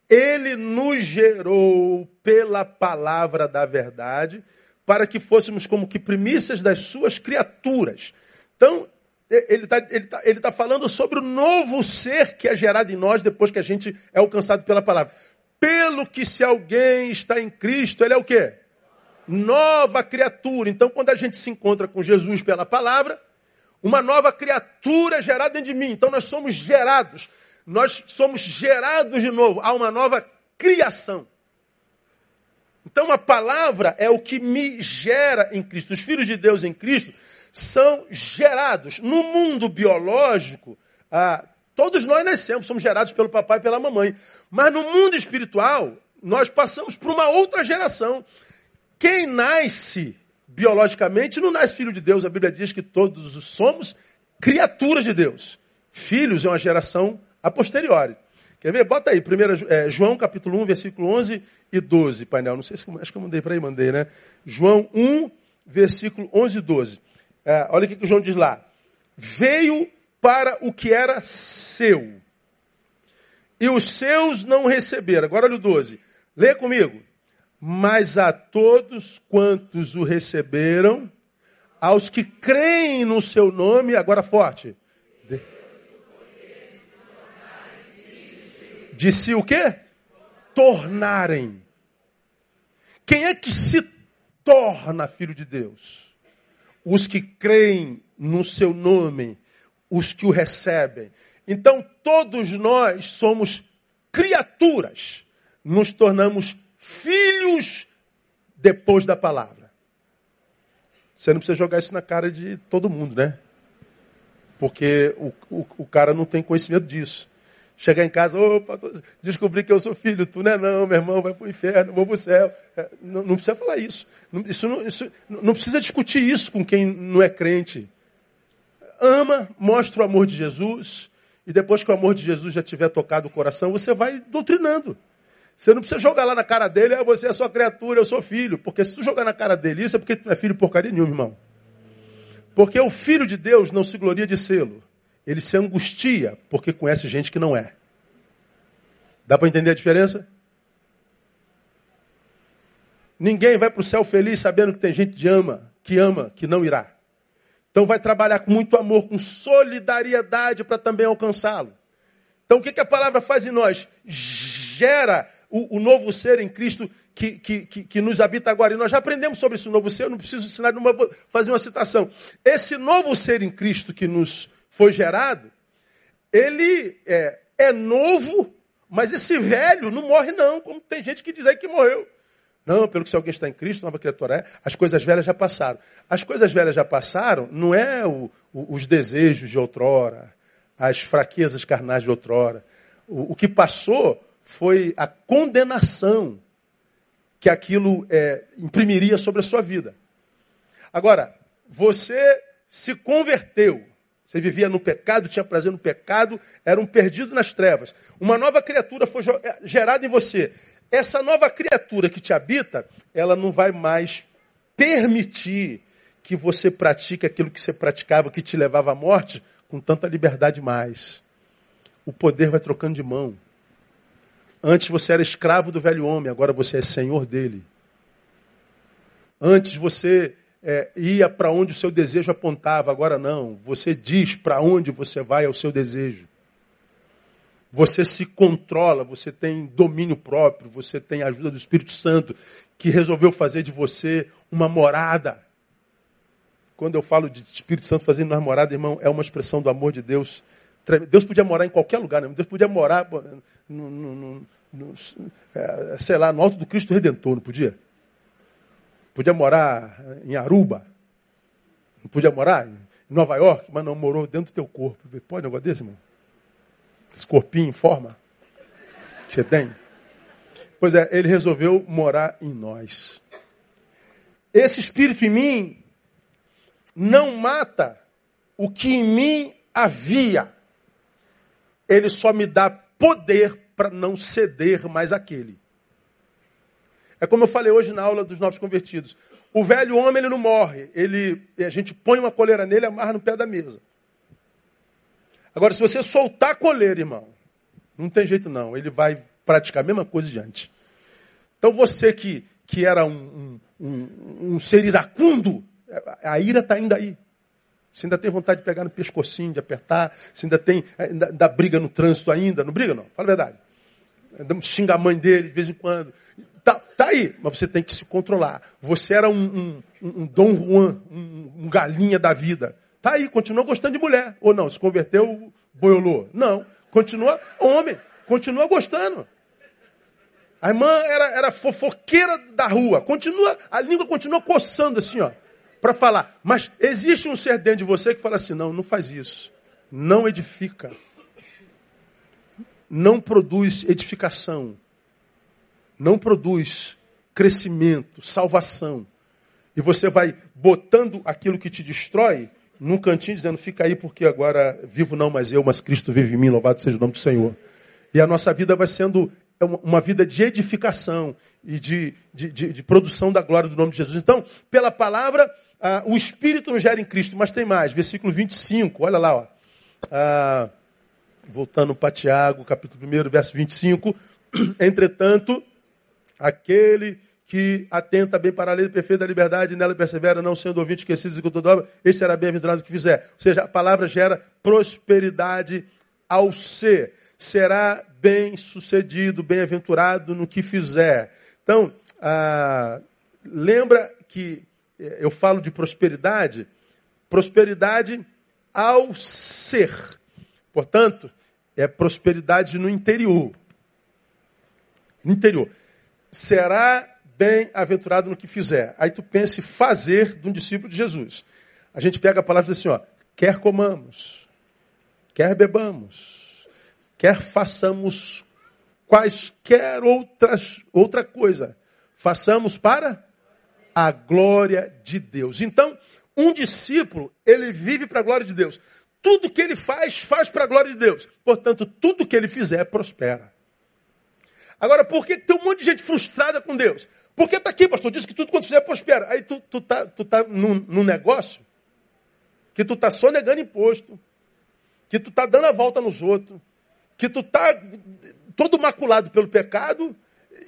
ele nos gerou pela palavra da verdade, para que fôssemos como que primícias das suas criaturas. Então, ele está ele tá, ele tá falando sobre o novo ser que é gerado em nós depois que a gente é alcançado pela palavra. Pelo que se alguém está em Cristo, ele é o quê? Nova criatura. Então, quando a gente se encontra com Jesus pela palavra, uma nova criatura é gerada dentro de mim. Então, nós somos gerados. Nós somos gerados de novo. Há uma nova criação. Então, a palavra é o que me gera em Cristo. Os filhos de Deus em Cristo são gerados. No mundo biológico, ah, todos nós nascemos, somos gerados pelo papai e pela mamãe. Mas no mundo espiritual, nós passamos por uma outra geração. Quem nasce biologicamente não nasce filho de Deus. A Bíblia diz que todos somos criaturas de Deus. Filhos é uma geração a posteriori. Quer ver? Bota aí, primeiro, é, João capítulo 1, versículo 11 e 12, painel. Não sei se acho que eu mandei para aí, mandei, né? João 1, versículo 11 e 12. É, olha o que o João diz lá. Veio para o que era seu. E os seus não receberam. Agora olha o 12. Lê comigo. Mas a todos quantos o receberam, aos que creem no seu nome, agora forte. De si o quê? Tornarem. Quem é que se torna filho de Deus? Os que creem no seu nome, os que o recebem. Então todos nós somos criaturas, nos tornamos filhos depois da palavra. Você não precisa jogar isso na cara de todo mundo, né? Porque o, o, o cara não tem conhecimento disso. Chegar em casa, opa, descobri que eu sou filho, tu não é não, meu irmão, vai para o inferno, vou para o céu. É, não, não, precisa falar isso. Não, isso, não, isso. não precisa discutir isso com quem não é crente. Ama, mostra o amor de Jesus, e depois que o amor de Jesus já tiver tocado o coração, você vai doutrinando. Você não precisa jogar lá na cara dele, ah, você é sua criatura, eu sou filho. Porque se tu jogar na cara dele isso, é porque tu não é filho porcaria nenhuma, irmão. Porque o filho de Deus não se gloria de sê-lo. Ele se angustia porque conhece gente que não é. Dá para entender a diferença? Ninguém vai para o céu feliz sabendo que tem gente que ama, que ama, que não irá. Então vai trabalhar com muito amor, com solidariedade para também alcançá-lo. Então o que, que a palavra faz em nós? Gera o, o novo ser em Cristo que, que, que, que, nos habita agora. E nós já aprendemos sobre esse novo ser, eu não preciso ensinar, vou fazer uma citação. Esse novo ser em Cristo que nos foi gerado, ele é, é novo, mas esse velho não morre não, como tem gente que diz aí que morreu. Não, pelo que se alguém está em Cristo, nova criatura é. As coisas velhas já passaram. As coisas velhas já passaram não é o, o, os desejos de outrora, as fraquezas carnais de outrora. O, o que passou foi a condenação que aquilo é, imprimiria sobre a sua vida. Agora, você se converteu. Você vivia no pecado, tinha prazer no pecado, era um perdido nas trevas. Uma nova criatura foi é, gerada em você. Essa nova criatura que te habita, ela não vai mais permitir que você pratique aquilo que você praticava, que te levava à morte, com tanta liberdade mais. O poder vai trocando de mão. Antes você era escravo do velho homem, agora você é senhor dele. Antes você é, ia para onde o seu desejo apontava, agora não. Você diz para onde você vai ao seu desejo. Você se controla, você tem domínio próprio, você tem a ajuda do Espírito Santo, que resolveu fazer de você uma morada. Quando eu falo de Espírito Santo fazendo uma morada, irmão, é uma expressão do amor de Deus. Deus podia morar em qualquer lugar, né? Deus podia morar, no, no, no, é, sei lá, no alto do Cristo Redentor, não podia? Podia morar em Aruba. Não podia morar em Nova York, mas não morou dentro do teu corpo. Pode um negócio desse, irmão? Esse corpinho em forma que você tem? Pois é, ele resolveu morar em nós. Esse espírito em mim não mata o que em mim havia. Ele só me dá poder para não ceder mais aquele. É como eu falei hoje na aula dos novos convertidos. O velho homem ele não morre, ele a gente põe uma coleira nele e amarra no pé da mesa. Agora, se você soltar a coleira, irmão, não tem jeito não, ele vai praticar a mesma coisa diante. Então você que, que era um, um, um, um ser iracundo, a ira está ainda aí. Você ainda tem vontade de pegar no pescocinho, de apertar, você ainda tem, ainda, ainda briga no trânsito ainda, não briga não, fala a verdade. Xinga a mãe dele de vez em quando. Tá, tá aí, mas você tem que se controlar. Você era um, um, um Dom Juan, um, um, galinha da vida. Tá aí, continua gostando de mulher. Ou não, se converteu, boiolô. Não, continua homem, continua gostando. A irmã era, era fofoqueira da rua. Continua, a língua continua coçando assim, ó, para falar. Mas existe um ser dentro de você que fala assim: não, não faz isso. Não edifica. Não produz edificação não produz crescimento, salvação. E você vai botando aquilo que te destrói num cantinho, dizendo: fica aí, porque agora vivo não mais eu, mas Cristo vive em mim, louvado seja o nome do Senhor. E a nossa vida vai sendo uma vida de edificação e de, de, de, de produção da glória do nome de Jesus. Então, pela palavra, ah, o Espírito nos gera em Cristo, mas tem mais, versículo 25, olha lá, ó. Ah, voltando para Tiago, capítulo 1, verso 25. Entretanto, Aquele que atenta bem para a lei perfeita da liberdade e nela persevera, não sendo ouvinte esquecido com toda obra, esse será bem-aventurado que fizer. Ou seja, a palavra gera prosperidade ao ser. Será bem sucedido, bem-aventurado no que fizer. Então, ah, lembra que eu falo de prosperidade? Prosperidade ao ser. Portanto, é prosperidade no interior. No interior será bem-aventurado no que fizer. Aí tu pense fazer de um discípulo de Jesus. A gente pega a palavra e diz assim, ó, quer comamos, quer bebamos, quer façamos quaisquer outras, outra coisa, façamos para a glória de Deus. Então, um discípulo, ele vive para a glória de Deus. Tudo que ele faz, faz para a glória de Deus. Portanto, tudo que ele fizer, prospera. Agora, por que tem um monte de gente frustrada com Deus? Porque está aqui, pastor, diz que tudo quanto fizer prospera. Aí tu, tu tá, tu tá num, num negócio que tu tá só negando imposto, que tu tá dando a volta nos outros, que tu tá todo maculado pelo pecado,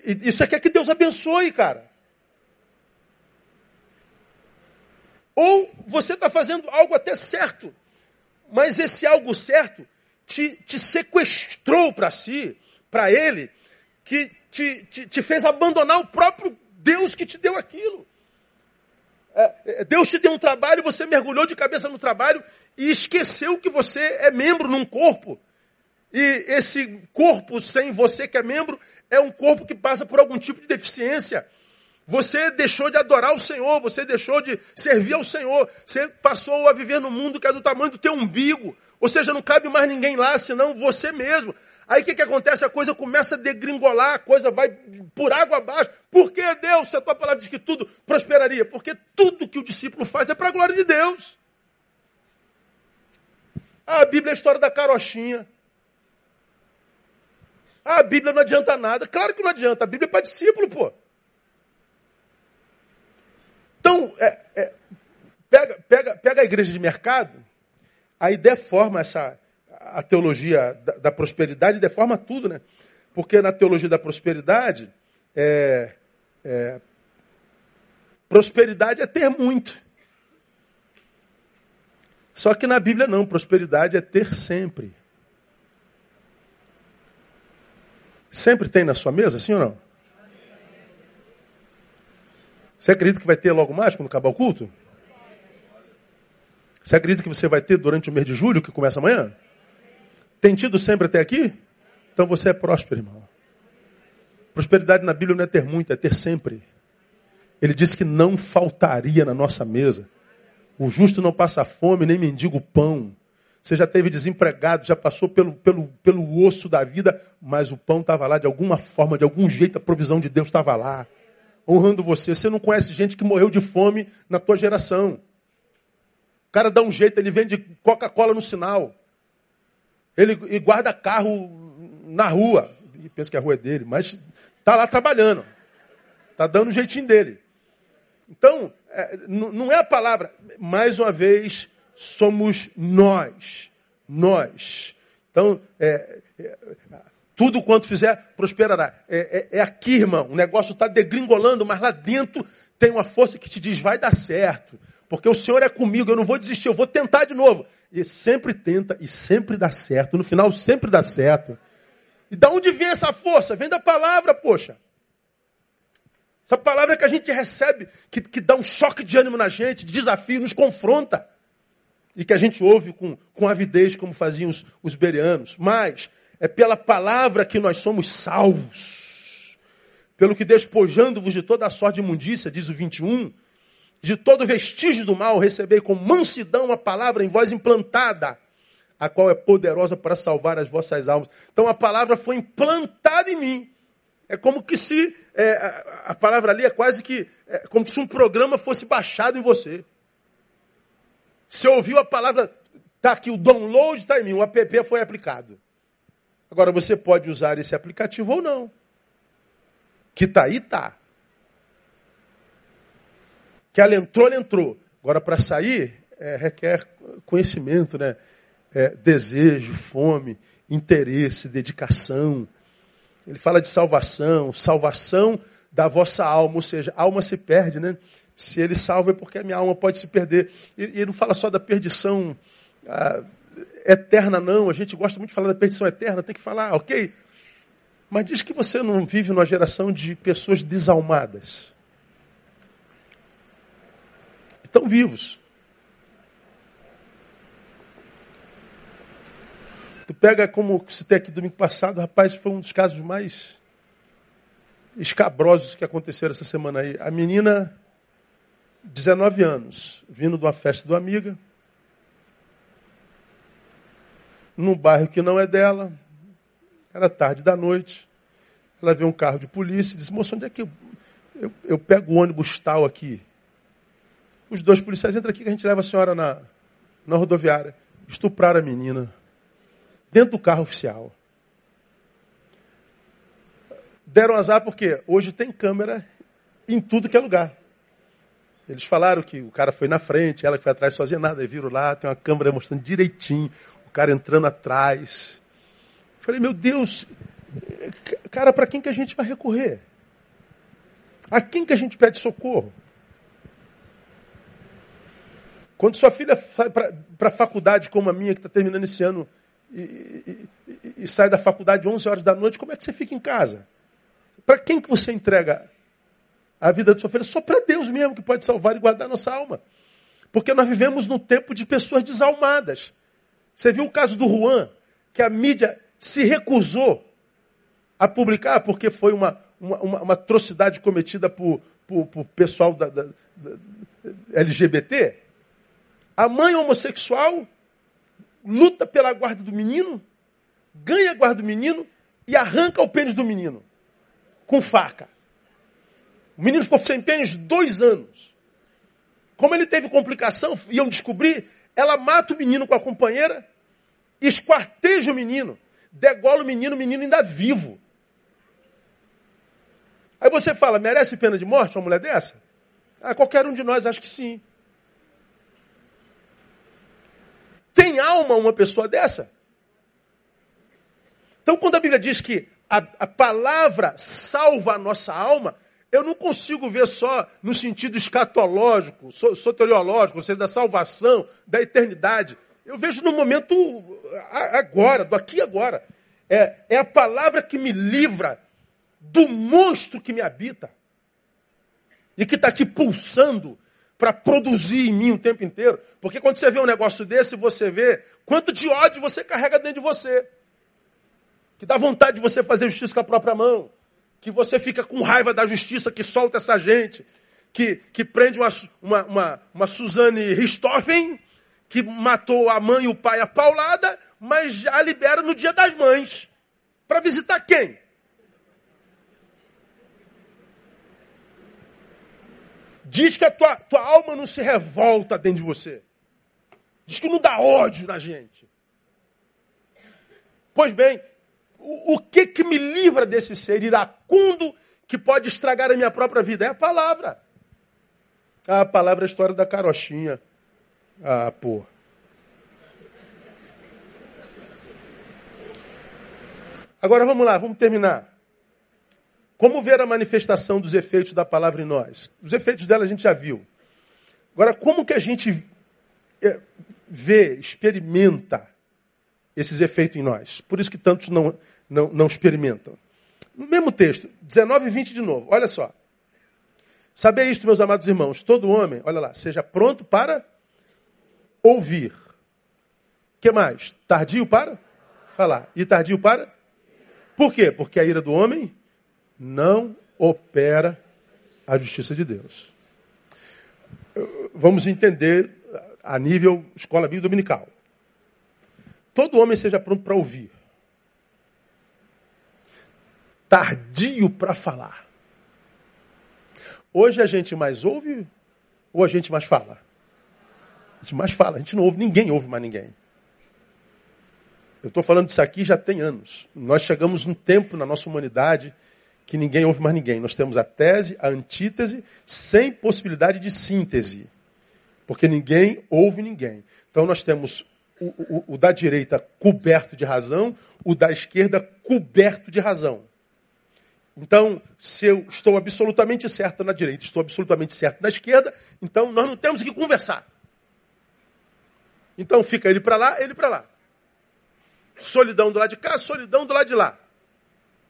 e isso quer que Deus abençoe, cara. Ou você está fazendo algo até certo, mas esse algo certo te, te sequestrou para si, para ele, que te, te, te fez abandonar o próprio Deus que te deu aquilo. É, é, Deus te deu um trabalho, você mergulhou de cabeça no trabalho e esqueceu que você é membro num corpo. E esse corpo sem você que é membro é um corpo que passa por algum tipo de deficiência. Você deixou de adorar o Senhor, você deixou de servir ao Senhor, você passou a viver no mundo que é do tamanho do teu umbigo. Ou seja, não cabe mais ninguém lá, senão você mesmo. Aí o que, que acontece? A coisa começa a degringolar, a coisa vai por água abaixo. Por que Deus, se a tua palavra diz que tudo prosperaria? Porque tudo que o discípulo faz é para a glória de Deus. Ah, a Bíblia é a história da carochinha. Ah, a Bíblia não adianta nada. Claro que não adianta. A Bíblia é para discípulo, pô. Então, é, é, pega, pega, pega a igreja de mercado, aí deforma essa, a teologia da, da prosperidade, deforma tudo, né? Porque na teologia da prosperidade, é, é, prosperidade é ter muito. Só que na Bíblia não, prosperidade é ter sempre. Sempre tem na sua mesa, sim ou não? Você acredita que vai ter logo mais quando acabar o culto? Você acredita que você vai ter durante o mês de julho, que começa amanhã? Tem tido sempre até aqui? Então você é próspero, irmão. Prosperidade na Bíblia não é ter muito, é ter sempre. Ele disse que não faltaria na nossa mesa. O justo não passa fome, nem mendigo pão. Você já teve desempregado, já passou pelo, pelo, pelo osso da vida, mas o pão estava lá de alguma forma, de algum jeito, a provisão de Deus estava lá, honrando você. Você não conhece gente que morreu de fome na tua geração. O cara dá um jeito, ele vende Coca-Cola no sinal. Ele guarda carro na rua. E pensa que a rua é dele, mas está lá trabalhando. Está dando um jeitinho dele. Então, é, não é a palavra. Mais uma vez, somos nós. Nós. Então, é, é, tudo quanto fizer prosperará. É, é, é aqui, irmão. O negócio está degringolando, mas lá dentro tem uma força que te diz: vai dar certo. Porque o Senhor é comigo, eu não vou desistir, eu vou tentar de novo. E sempre tenta e sempre dá certo. No final, sempre dá certo. E da onde vem essa força? Vem da palavra, poxa. Essa palavra que a gente recebe, que, que dá um choque de ânimo na gente, de desafio, nos confronta. E que a gente ouve com, com avidez, como faziam os, os berianos. Mas é pela palavra que nós somos salvos. Pelo que despojando-vos de toda a sorte de imundícia, diz o 21, de todo vestígio do mal, recebei com mansidão a palavra em voz implantada, a qual é poderosa para salvar as vossas almas. Então a palavra foi implantada em mim. É como que se é, a, a, palavra ali é quase que é como se um programa fosse baixado em você. Você ouviu a palavra, está aqui, o download está em mim, o app foi aplicado. Agora você pode usar esse aplicativo ou não. Que está aí, está. Que ela entrou, ela entrou. Agora, para sair, é, requer conhecimento, né? É, desejo, fome, interesse, dedicação. Ele fala de salvação, salvação da vossa alma, ou seja, a alma se perde, né? Se ele salva é porque a minha alma pode se perder. E, não fala só da perdição ah, eterna, não. A gente gosta muito de falar da perdição eterna, tem que falar, ok? Mas diz que você não vive numa geração de pessoas desalmadas. Estão vivos. Tu pega como tem aqui domingo passado, rapaz, foi um dos casos mais escabrosos que aconteceram essa semana aí. A menina, 19 anos, vindo de uma festa do amiga, num bairro que não é dela, era tarde da noite, ela vê um carro de polícia e diz, moço, onde é que eu, eu, eu pego o ônibus tal aqui? Os dois policiais entram aqui que a gente leva a senhora na, na rodoviária. Estupraram a menina dentro do carro oficial. Deram azar porque hoje tem câmera em tudo que é lugar. Eles falaram que o cara foi na frente, ela que foi atrás sozinha, nada. Aí viram lá, tem uma câmera mostrando direitinho, o cara entrando atrás. Falei, meu Deus, cara, para quem que a gente vai recorrer? A quem que a gente pede socorro? Quando sua filha sai para a faculdade, como a minha, que está terminando esse ano, e, e, e, sai da faculdade 11 horas da noite, como é que você fica em casa? Para quem que você entrega a vida de sua filha? Só para Deus mesmo que pode salvar e guardar nossa alma. Porque nós vivemos num tempo de pessoas desalmadas. Você viu o caso do Juan, que a mídia se recusou a publicar porque foi uma, uma, uma, atrocidade cometida por, o pessoal da, da, da LGBT. A mãe homossexual luta pela guarda do menino, ganha a guarda do menino e arranca o pênis do menino com faca. O menino ficou sem pênis dois anos. Como ele teve complicação, iam descobrir, ela mata o menino com a companheira, esquarteja o menino, degola o menino, o menino ainda vivo. Aí você fala, merece pena de morte uma mulher dessa? Ah, qualquer um de nós acha que sim. Tem alma uma pessoa dessa? Então, quando a Bíblia diz que a, a palavra salva a nossa alma, eu não consigo ver só no sentido escatológico, soteriológico, ou seja, da salvação, da eternidade. Eu vejo no momento agora, do aqui e agora. É, é a palavra que me livra do monstro que me habita e que está aqui pulsando para produzir em mim o tempo inteiro. Porque quando você vê um negócio desse, você vê quanto de ódio você carrega dentro de você. Que dá vontade de você fazer justiça com a própria mão. Que você fica com raiva da justiça que solta essa gente. Que, que prende uma, uma, uma, uma Suzane Richthofen, que matou a mãe e o pai a paulada, mas já libera no dia das mães. Para visitar quem? Diz que a tua, tua alma não se revolta dentro de você. Diz que não dá ódio na gente. Pois bem, o, o que que me livra desse ser iracundo que pode estragar a minha própria vida? É a palavra. Ah, a palavra é a história da carochinha. Ah, pô. Agora vamos lá, vamos terminar. Como ver a manifestação dos efeitos da palavra em nós? Os efeitos dela a gente já viu. Agora, como que a gente é, vê, experimenta esses efeitos em nós? Por isso que tantos não, não, não experimentam. No mesmo texto, 19 e 20 de novo, olha só. Saber isto, meus amados irmãos, todo homem, olha lá, seja pronto para ouvir. O que mais? Tardio para falar. E tardio para? Por quê? Porque a ira do homem não opera a justiça de Deus. Vamos entender a nível escola bíblica dominical. Todo homem seja pronto para ouvir. Tardio para falar. Hoje a gente mais ouve ou a gente mais fala? A gente mais fala, a gente não ouve, ninguém ouve mais ninguém. Eu estou falando disso aqui já tem anos. Nós chegamos num tempo na nossa humanidade que ninguém ouve mais ninguém. Nós temos a tese, a antítese, sem possibilidade de síntese. Porque ninguém ouve ninguém. Então nós temos o, o, da direita coberto de razão, o da esquerda coberto de razão. Então, se eu estou absolutamente certo na direita, estou absolutamente certo na esquerda, então nós não temos que conversar. Então fica ele para lá, ele para lá. Solidão do lado de cá, solidão do lado de lá.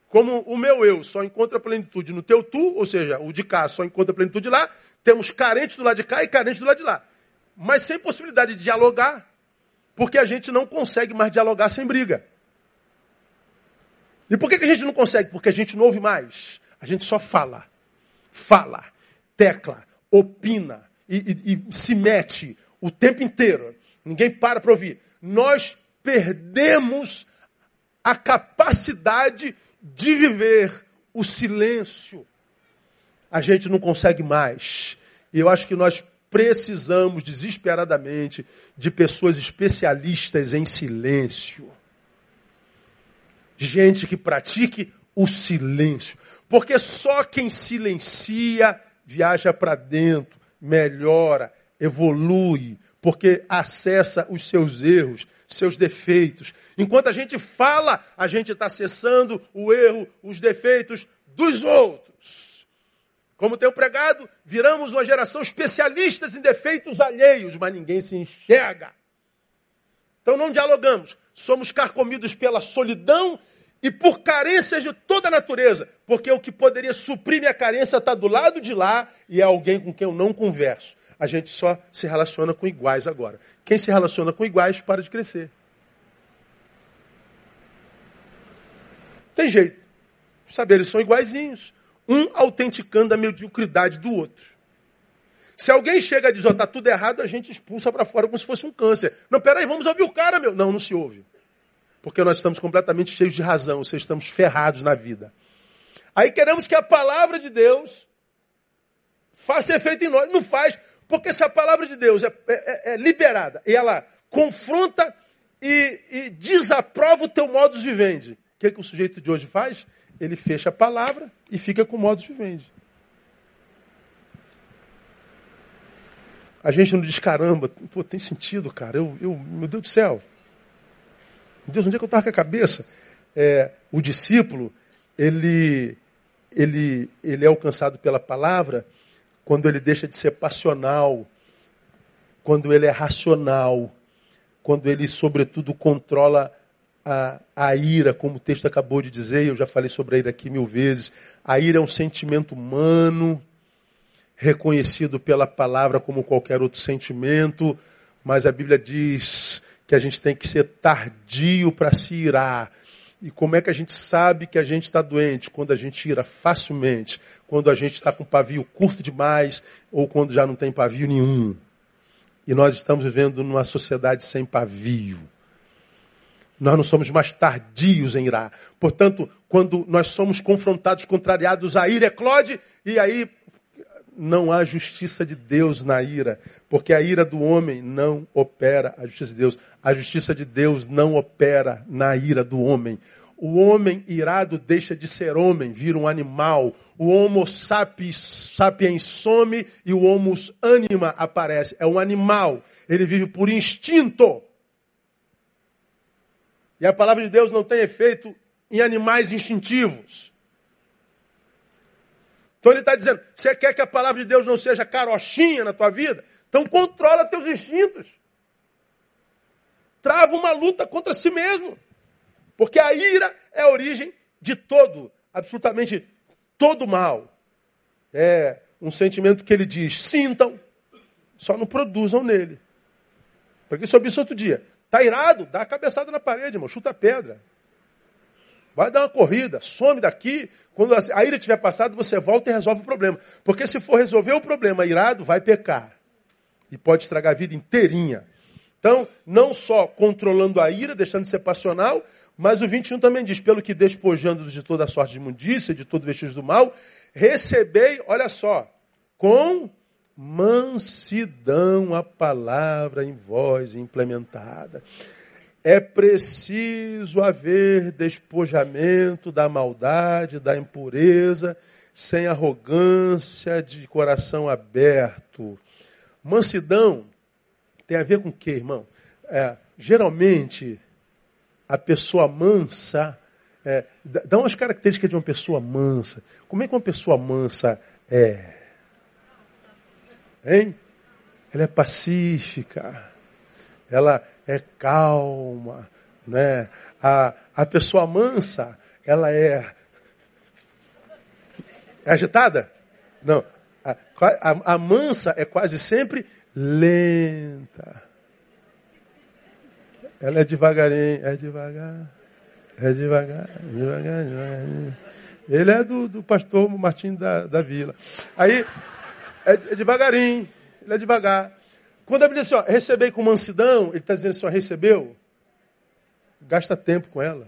Como o meu eu só encontra plenitude no teu tu, ou seja, o de cá só encontra plenitude lá, temos carentes do lado de cá e carentes do lado de lá. Mas sem possibilidade de dialogar, porque a gente não consegue mais dialogar sem briga. E por que, que a gente não consegue? Porque a gente não ouve mais. A gente só fala. Fala, tecla, opina e, e, e se mete o tempo inteiro. Ninguém para para ouvir. Nós perdemos a capacidade de viver o silêncio, a gente não consegue mais. E eu acho que nós precisamos desesperadamente de pessoas especialistas em silêncio. Gente que pratique o silêncio. Porque só quem silencia viaja para dentro, melhora, evolui, porque acessa os seus erros, seus defeitos. Enquanto a gente fala, a gente está acessando o erro, os defeitos dos outros. Como tenho pregado, viramos uma geração especialistas em defeitos alheios, mas ninguém se enxerga. Então não dialogamos. Somos carcomidos pela solidão e por carências de toda a natureza. Porque o que poderia suprir minha carência está do lado de lá e é alguém com quem eu não converso a gente só se relaciona com iguais agora. Quem se relaciona com iguais para de crescer. Tem jeito. Os saberes são iguaizinhos. Um autenticando a mediocridade do outro. Se alguém chega a dizer, está tudo errado, a gente expulsa para fora como se fosse um câncer. Não, peraí, vamos ouvir o cara, meu. Não, não se ouve. Porque nós estamos completamente cheios de razão, seja, estamos ferrados na vida. Aí queremos que a palavra de Deus faça efeito em nós. Não faz, porque se a palavra de Deus é, é, é liberada e ela confronta e, e desaprova o teu modus vivendi, o que, que o sujeito de hoje faz? Ele fecha a palavra e fica com o modus vivendi. A gente não diz, caramba, pô, tem sentido, cara. Eu, eu, meu Deus do céu. Meu Deus, onde é que eu estava com a cabeça? É, o discípulo, ele, ele, ele é alcançado pela palavra quando ele deixa de ser passional, quando ele é racional, quando ele, sobretudo, controla a, a ira, como o texto acabou de dizer, eu já falei sobre a ira aqui mil vezes. A ira é um sentimento humano, reconhecido pela palavra como qualquer outro sentimento, mas a Bíblia diz que a gente tem que ser tardio para se irar. E como é que a gente sabe que a gente está doente? Quando a gente ira facilmente, quando a gente está com pavio curto demais ou quando já não tem pavio nenhum. E nós estamos vivendo numa sociedade sem pavio. Nós não somos mais tardios em irar. Portanto, quando nós somos confrontados, contrariados, a ira eclode e aí não há justiça de Deus na ira, porque a ira do homem não opera a justiça de Deus. A justiça de Deus não opera na ira do homem. O homem irado deixa de ser homem, vira um animal. O homo sapiens, sapiens some e o homo anima aparece. É um animal. Ele vive por instinto. E a palavra de Deus não tem efeito em animais instintivos. Então ele está dizendo: você quer que a palavra de Deus não seja carochinha na tua vida? Então controla teus instintos. Trava uma luta contra si mesmo. Porque a ira é a origem de todo, absolutamente todo mal. É um sentimento que ele diz: sintam, só não produzam nele. Porque isso eu disse outro dia. Está irado? Dá a cabeçada na parede, irmão, chuta a pedra. Vai dar uma corrida, some daqui. Quando a ira tiver passado, você volta e resolve o problema. Porque se for resolver o problema irado, vai pecar. E pode estragar a vida inteirinha. Então, não só controlando a ira, deixando de ser passional, mas o 21 também diz: pelo que despojando de toda a sorte de imundícia, de todo vestígio do mal, recebei, olha só, com mansidão a palavra em voz implementada. É preciso haver despojamento da maldade, da impureza, sem arrogância, de coração aberto. Mansidão tem a ver com o quê, irmão? É, geralmente, a pessoa mansa. É, dá umas características de uma pessoa mansa. Como é que uma pessoa mansa é? Hein? Ela é pacífica. Ela, é calma, né? A, a pessoa mansa, ela é, é agitada? Não. A, a, a mansa é quase sempre lenta. Ela é devagarinho, é devagar, é devagar, devagar, devagar. Ele é do, do pastor Martim da, da Vila. Aí, é, é devagarinho, ele é devagar. Quando a Bíblia diz assim, ó, recebei com mansidão, ele está dizendo assim, ó, recebeu, gasta tempo com ela.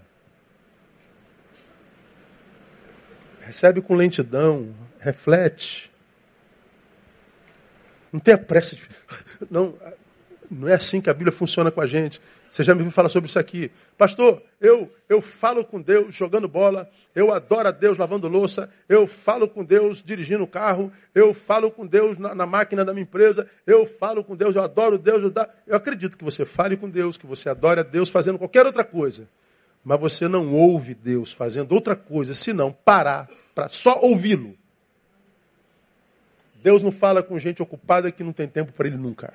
Recebe com lentidão, reflete. Não tenha pressa. De... Não, não é assim que a Bíblia funciona com a gente. Você já me viu falar sobre isso aqui. Pastor, eu, eu falo com Deus jogando bola, eu adoro a Deus lavando louça, eu falo com Deus dirigindo o carro, eu falo com Deus na, na, máquina da minha empresa, eu falo com Deus, eu adoro Deus. Eu, eu acredito que você fale com Deus, que você adore a Deus fazendo qualquer outra coisa. Mas você não ouve Deus fazendo outra coisa, senão parar para só ouvi-lo. Deus não fala com gente ocupada que não tem tempo para ele nunca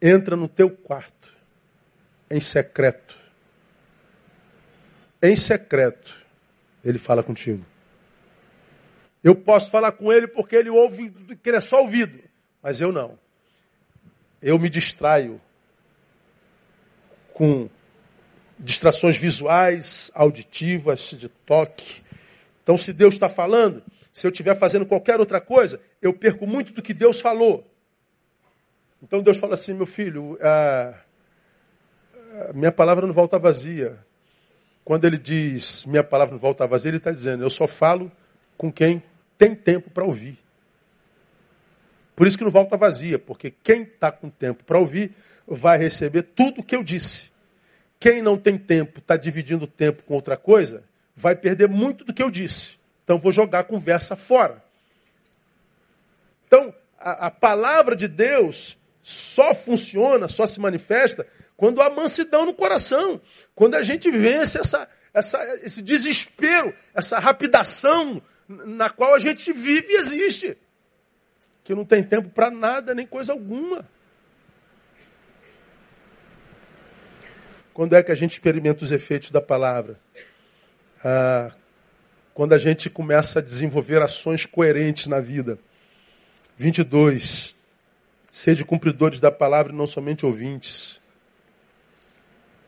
entra no teu quarto, em secreto. Em secreto, ele fala contigo. Eu posso falar com ele porque ele ouve, que ele é só ouvido, mas eu não. Eu me distraio com distrações visuais, auditivas, de toque, Então, se Deus está falando, se eu estiver fazendo qualquer outra coisa, eu perco muito do que Deus falou. Então Deus fala assim, meu filho, a, minha palavra não volta vazia. Quando ele diz minha palavra não volta vazia, ele está dizendo, eu só falo com quem tem tempo para ouvir. Por isso que não volta vazia, porque quem está com tempo para ouvir vai receber tudo o que eu disse. Quem não tem tempo, está dividindo o tempo com outra coisa, vai perder muito do que eu disse. Então vou jogar a conversa fora. Então, a, a palavra de Deus só funciona, só se manifesta quando há mansidão no coração. Quando a gente vence essa, essa, esse desespero, essa rapidação na qual a gente vive e existe. Que não tem tempo para nada, nem coisa alguma. Quando é que a gente experimenta os efeitos da palavra? Ah, quando a gente começa a desenvolver ações coerentes na vida. 22. Sede cumpridores da palavra e não somente ouvintes.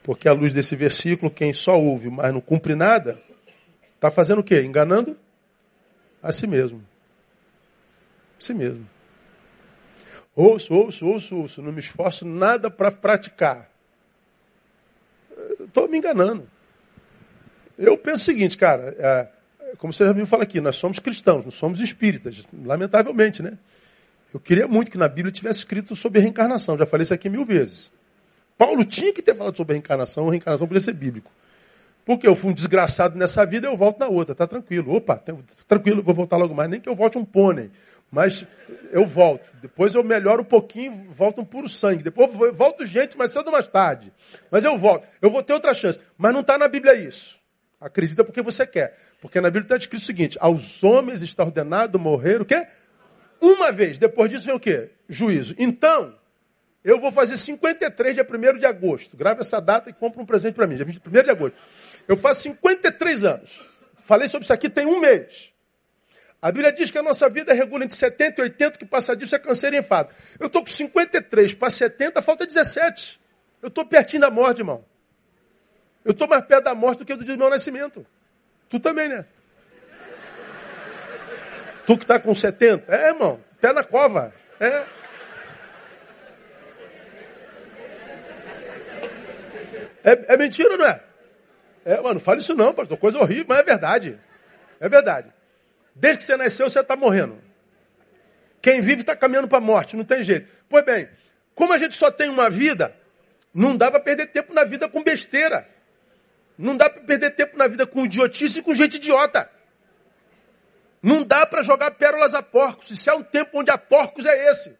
Porque à luz desse versículo, quem só ouve, mas não cumpre nada, está fazendo o quê? Enganando a si mesmo. A si mesmo. Ouço, ouço, ouço, ouço, não me esforço nada para praticar estou me enganando. Eu penso o seguinte, cara, é, como você já viu falar aqui, nós somos cristãos, não somos espíritas, lamentavelmente, né? Eu queria muito que na Bíblia tivesse escrito sobre reencarnação, já falei isso aqui mil vezes. Paulo tinha que ter falado sobre reencarnação, reencarnação podia ser bíblico. Porque eu fui um desgraçado nessa vida, eu volto na outra, tá tranquilo. Opa, tranquilo, vou voltar logo mais. Nem que eu volte um pônei. Mas eu volto. Depois eu melhoro um pouquinho, volto um puro sangue. Depois eu volto gente, mais cedo ou mais tarde. Mas eu volto. Eu vou ter outra chance. Mas não está na Bíblia isso. Acredita porque você quer. Porque na Bíblia está escrito o seguinte: aos homens está ordenado morrer o quê? Uma vez. Depois disso vem o quê? Juízo. Então, eu vou fazer 53 dia 1 de agosto. Grave essa data e compre um presente para mim, dia 1 de agosto. Eu faço 53 anos. Falei sobre isso aqui tem um mês. A Bíblia diz que a nossa vida regula entre 70 e 80, que passa disso é câncer e enfado. Eu estou com 53 para 70, falta 17. Eu estou pertinho da morte, irmão. Eu estou mais perto da morte do que do dia do meu nascimento. Tu também, né? Tu que está com 70. É, irmão, pé na cova. É. É, é mentira, não é? É, mano, fala isso não, pastor. Coisa horrível, mas é verdade. É verdade. Desde que você nasceu, você está morrendo. Quem vive está caminhando para a morte, não tem jeito. Pois bem, como a gente só tem uma vida, não dá para perder tempo na vida com besteira. Não dá para perder tempo na vida com idiotice e com gente idiota. Não dá para jogar pérolas a porcos. Se é um tempo onde há porcos, é esse.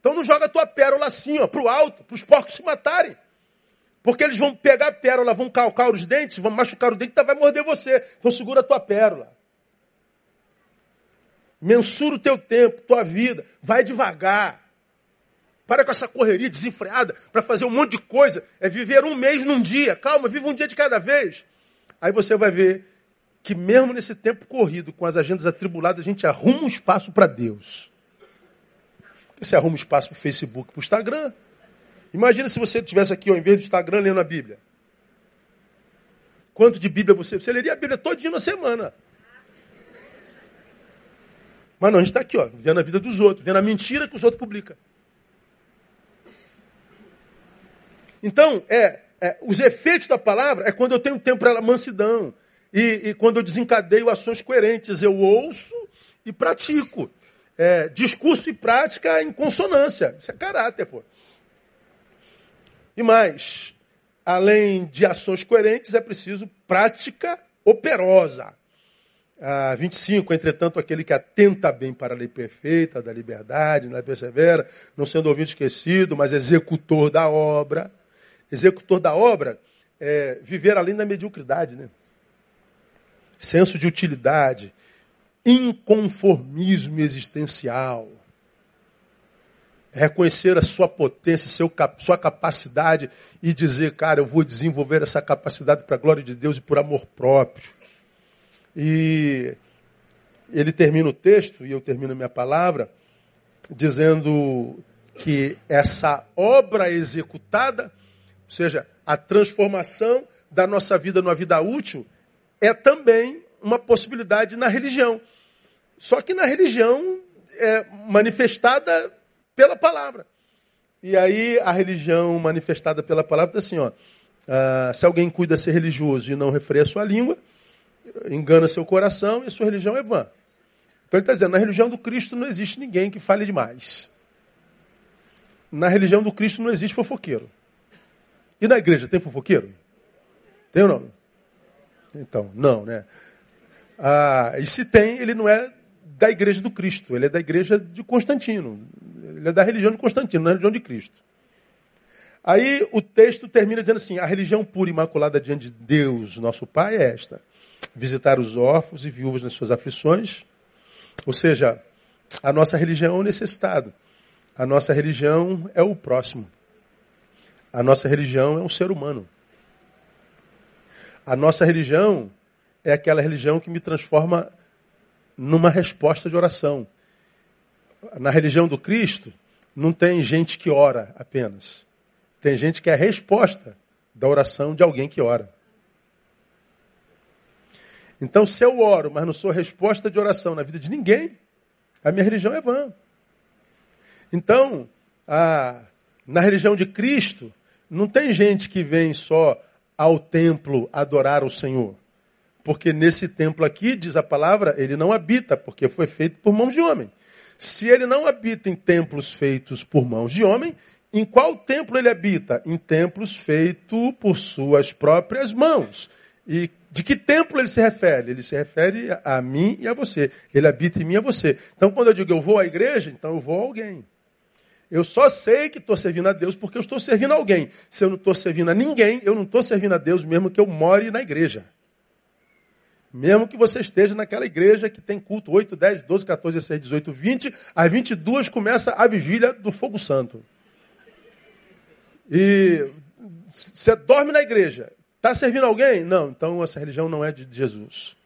Então não joga a tua pérola assim, ó, para o alto, para os porcos se matarem. Porque eles vão pegar a pérola, vão calcar os dentes, vão machucar o dente e vai morder você. Então segura a tua pérola. Mensura o teu tempo, tua vida. Vai devagar. Para com essa correria desenfreada para fazer um monte de coisa. É viver um mês num dia. Calma, viva um dia de cada vez. Aí você vai ver que mesmo nesse tempo corrido, com as agendas atribuladas, a gente arruma um espaço para Deus. Você arruma um espaço para o Facebook, para o Instagram. Imagina se você estivesse aqui, ao invés do Instagram, lendo a Bíblia. Quanto de Bíblia você... Você leria a Bíblia todinha na semana. Mas não, a gente está aqui, ó, vendo a vida dos outros, vendo a mentira que os outros publicam. Então, é, é, os efeitos da palavra é quando eu tenho tempo para ela mansidão. E, e, quando eu desencadeio ações coerentes, eu ouço e pratico. É, discurso e prática em consonância. Isso é caráter, pô. E mais, além de ações coerentes, é preciso prática operosa. Ah, 25, entretanto, aquele que atenta bem para a lei perfeita, da liberdade, não é persevera, não sendo ouvido esquecido, mas executor da obra. Executor da obra é viver além da mediocridade, né? Senso de utilidade, inconformismo existencial. Reconhecer a sua potência, seu, sua capacidade e dizer, cara, eu vou desenvolver essa capacidade para a glória de Deus e por amor próprio. E ele termina o texto, e eu termino a minha palavra, dizendo que essa obra executada, ou seja, a transformação da nossa vida numa vida útil, é também uma possibilidade na religião. Só que na religião é manifestada pela palavra. E aí a religião manifestada pela palavra está assim, ó. Ah, se alguém cuida ser religioso e não refreia sua língua, engana seu coração e sua religião é vã. Então ele está dizendo, na religião do Cristo não existe ninguém que fale demais. Na religião do Cristo não existe fofoqueiro. E na igreja tem fofoqueiro? Tem ou não? Então, não, né? Ah, e se tem, ele não é da igreja do Cristo, ele é da igreja de Constantino. Ele é da religião de Constantino, não é da religião de Cristo. Aí o texto termina dizendo assim: a religião pura e imaculada diante de Deus, nosso Pai, é esta: visitar os órfãos e viúvas nas suas aflições. Ou seja, a nossa religião é o necessitado. A nossa religião é o próximo. A nossa religião é um ser humano. A nossa religião é aquela religião que me transforma numa resposta de oração. Na religião do Cristo, não tem gente que ora apenas. Tem gente que é a resposta da oração de alguém que ora. Então, se eu oro, mas não sou resposta de oração na vida de ninguém, a minha religião é vã. Então, a, na religião de Cristo, não tem gente que vem só ao templo adorar o Senhor. Porque nesse templo aqui, diz a palavra, ele não habita, porque foi feito por mãos de homem. Se ele não habita em templos feitos por mãos de homem, em qual templo ele habita? Em templos feitos por suas próprias mãos. E de que templo ele se refere? Ele se refere a mim e a você. Ele habita em mim e a você. Então, quando eu digo eu vou à igreja, então eu vou a alguém. Eu só sei que estou servindo a Deus porque eu estou servindo a alguém. Se eu não estou servindo a ninguém, eu não estou servindo a Deus mesmo que eu more na igreja. Mesmo que você esteja naquela igreja que tem culto 8, 10, 12, 14, 16, 18, 20, às 22 começa a vigília do fogo santo. E você dorme na igreja. Está servindo alguém? Não, então essa religião não é de Jesus.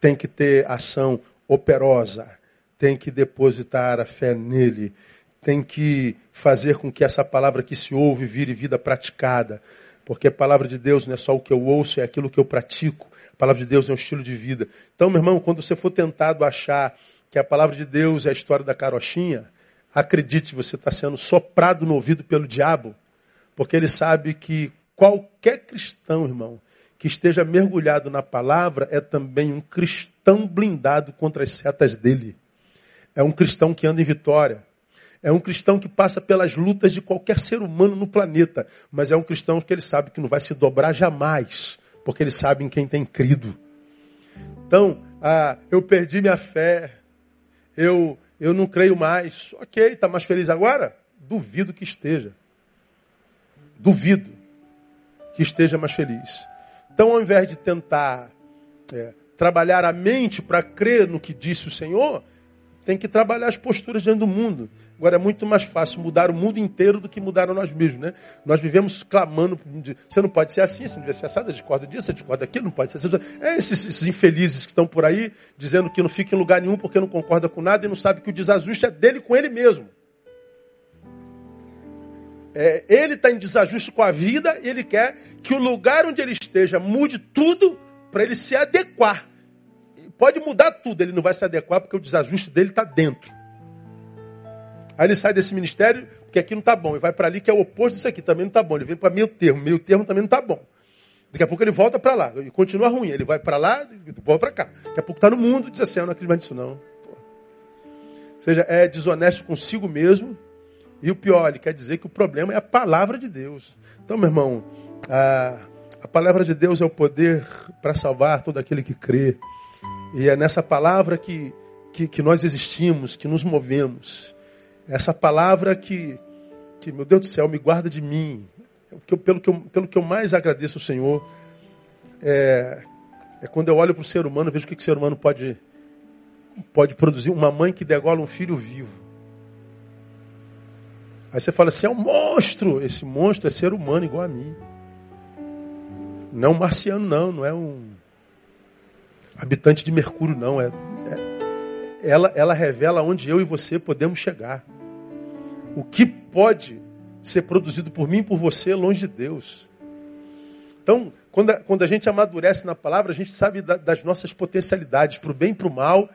Tem que ter ação operosa. Tem que depositar a fé nele tem que fazer com que essa palavra que se ouve vire vida praticada. Porque a palavra de Deus não é só o que eu ouço, é aquilo que eu pratico. A palavra de Deus é um estilo de vida. Então, meu irmão, quando você for tentado achar que a palavra de Deus é a história da carochinha, acredite, você está sendo soprado no ouvido pelo diabo, porque ele sabe que qualquer cristão, irmão, que esteja mergulhado na palavra é também um cristão blindado contra as setas dele. É um cristão que anda em vitória. É um cristão que passa pelas lutas de qualquer ser humano no planeta, mas é um cristão que ele sabe que não vai se dobrar jamais, porque ele sabe em quem tem crido. Então, ah, eu perdi minha fé, eu, eu não creio mais. Ok, está mais feliz agora? Duvido que esteja. Duvido que esteja mais feliz. Então, ao invés de tentar é, trabalhar a mente para crer no que disse o Senhor, tem que trabalhar as posturas diante do mundo. Agora é muito mais fácil mudar o mundo inteiro do que mudar nós mesmos, né? Nós vivemos clamando, você não pode ser assim, você não deve ser assado, discorda disso, discorda daquilo, não pode ser assim. É esses, esses, infelizes que estão por aí dizendo que não fica em lugar nenhum porque não concorda com nada e não sabe que o desajuste é dele com ele mesmo. É, ele está em desajuste com a vida e ele quer que o lugar onde ele esteja mude tudo para ele se adequar. Pode mudar tudo, ele não vai se adequar porque o desajuste dele está dentro. Aí ele sai desse ministério, porque aqui não está bom, e vai para ali, que é o oposto disso aqui, também não está bom. Ele vem para meio termo, meio termo também não está bom. Daqui a pouco ele volta para lá, e continua ruim. Ele vai para lá, volta para cá. Daqui a pouco está no mundo, diz assim, eu não acredito mais nisso não. Ou seja, é desonesto consigo mesmo, e o pior, ele quer dizer que o problema é a palavra de Deus. Então, meu irmão, a, a palavra de Deus é o poder para salvar todo aquele que crê. E é nessa palavra que, que, que nós existimos, que nos movemos. Essa palavra que, que, meu Deus do céu, me guarda de mim. pelo, que eu, pelo que eu mais agradeço ao Senhor é, é quando eu olho para o ser humano, vejo o que o ser humano pode, pode produzir. Uma mãe que degola um filho vivo. Aí você fala assim, é um monstro. Esse monstro é ser humano igual a mim. Não é um marciano, não. Não é um habitante de Mercúrio, não. É, é, ela, ela revela onde eu e você podemos chegar o que pode ser produzido por mim e por você longe de Deus. Então, quando a, quando a gente amadurece na palavra, a gente sabe da, das nossas potencialidades, para o bem e para o mal.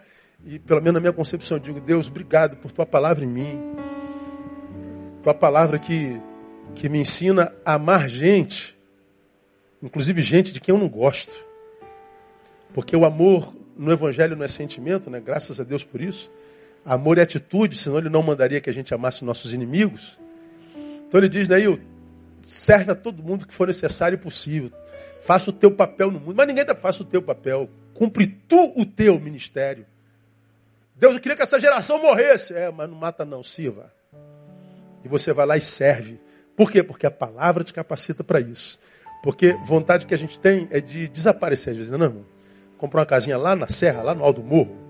E, pelo menos na minha concepção, eu digo, Deus, obrigado por tua palavra em mim. Tua palavra que, que me ensina a amar gente, inclusive gente de quem eu não gosto. Porque o amor no Evangelho não é sentimento, né? graças a Deus por isso. Amor é atitude, senão ele não mandaria que a gente amasse nossos inimigos. Então ele diz, Neil, serve a todo mundo que for necessário e possível. Faça o teu papel no mundo. Mas ninguém tá, faça o teu papel. Cumpre tu o teu ministério. Deus, eu queria que essa geração morresse. É, mas não mata não, sirva. E você vai lá e serve. Por quê? Porque a palavra te capacita para isso. Porque vontade que a gente tem é de desaparecer. Às vezes, não, não. Comprar uma casinha lá na serra, lá no alto do morro.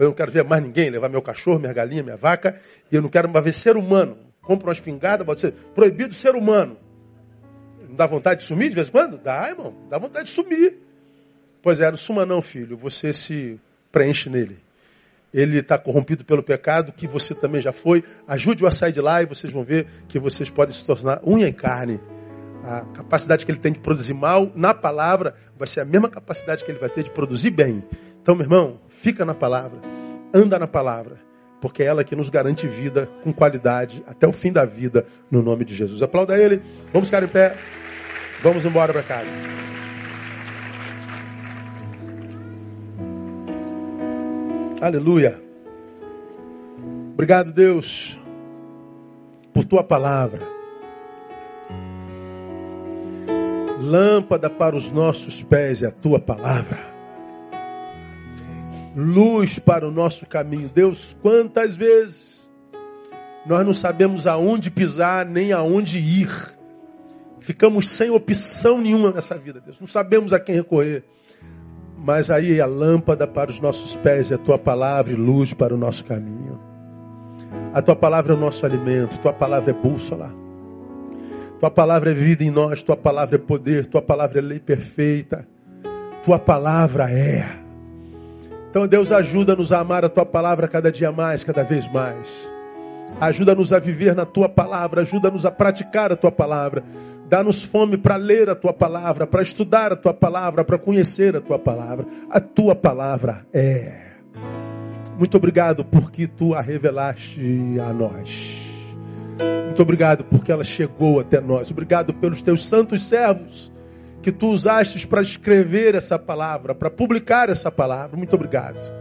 Eu não quero ver mais ninguém, levar meu cachorro, minha galinha, minha vaca. E eu não quero mais ver ser humano. Compra uma espingarda, pode ser proibido ser humano. Não dá vontade de sumir de vez em quando? Dá, irmão. Dá vontade de sumir. Pois é, não suma não, filho. Você se preenche nele. Ele está corrompido pelo pecado, que você também já foi. Ajude-o a sair de lá e vocês vão ver que vocês podem se tornar unha em carne. A capacidade que ele tem de produzir mal na palavra vai ser a mesma capacidade que ele vai ter de produzir bem. Então, meu irmão, fica na palavra, anda na palavra, porque é ela que nos garante vida com qualidade até o fim da vida, no nome de Jesus. Aplauda ele, vamos ficar em pé. Vamos embora para casa. Aleluia. Obrigado, Deus, por tua palavra. Lâmpada para os nossos pés é a tua palavra. Luz para o nosso caminho. Deus, quantas vezes nós não sabemos aonde pisar nem aonde ir Ficamos sem opção nenhuma nessa vida, Deus. Não sabemos a quem recorrer. Mas aí a lâmpada para os nossos pés é a tua palavra e luz para o nosso caminho. A tua palavra é o nosso alimento, tua palavra é bússola. Tua palavra é vida em nós, tua palavra é poder, tua palavra é lei perfeita. Tua palavra é. Então, Deus, ajuda-nos a amar a tua palavra cada dia mais, cada vez mais. Ajuda-nos a viver na tua palavra, ajuda-nos a praticar a tua palavra. Dá-nos fome para ler a tua palavra, para estudar a tua palavra, para conhecer a tua palavra. A tua palavra é. Muito obrigado porque tu a revelaste a nós. Muito obrigado porque ela chegou até nós. Obrigado pelos teus santos servos que tu usaste para escrever essa palavra, para publicar essa palavra. Muito obrigado.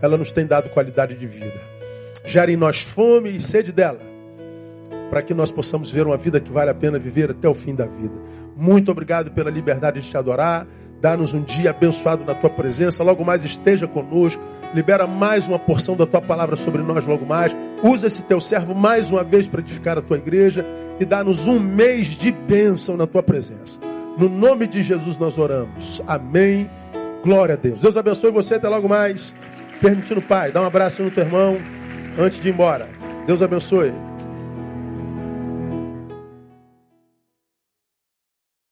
Ela nos tem dado qualidade de vida. Gera em nós fome e sede dela para que nós possamos ver uma vida que vale a pena viver até o fim da vida. Muito obrigado pela liberdade de te adorar. Dá-nos um dia abençoado na tua presença. Logo mais esteja conosco. Libera mais uma porção da tua palavra sobre nós logo mais. Usa esse teu servo mais uma vez para edificar a tua igreja e dá-nos um mês de bênção na tua presença. No nome de Jesus nós oramos. Amém. Glória a Deus. Deus abençoe você. Até logo mais. Permitindo, Pai, dá um abraço no teu irmão antes de ir embora. Deus abençoe.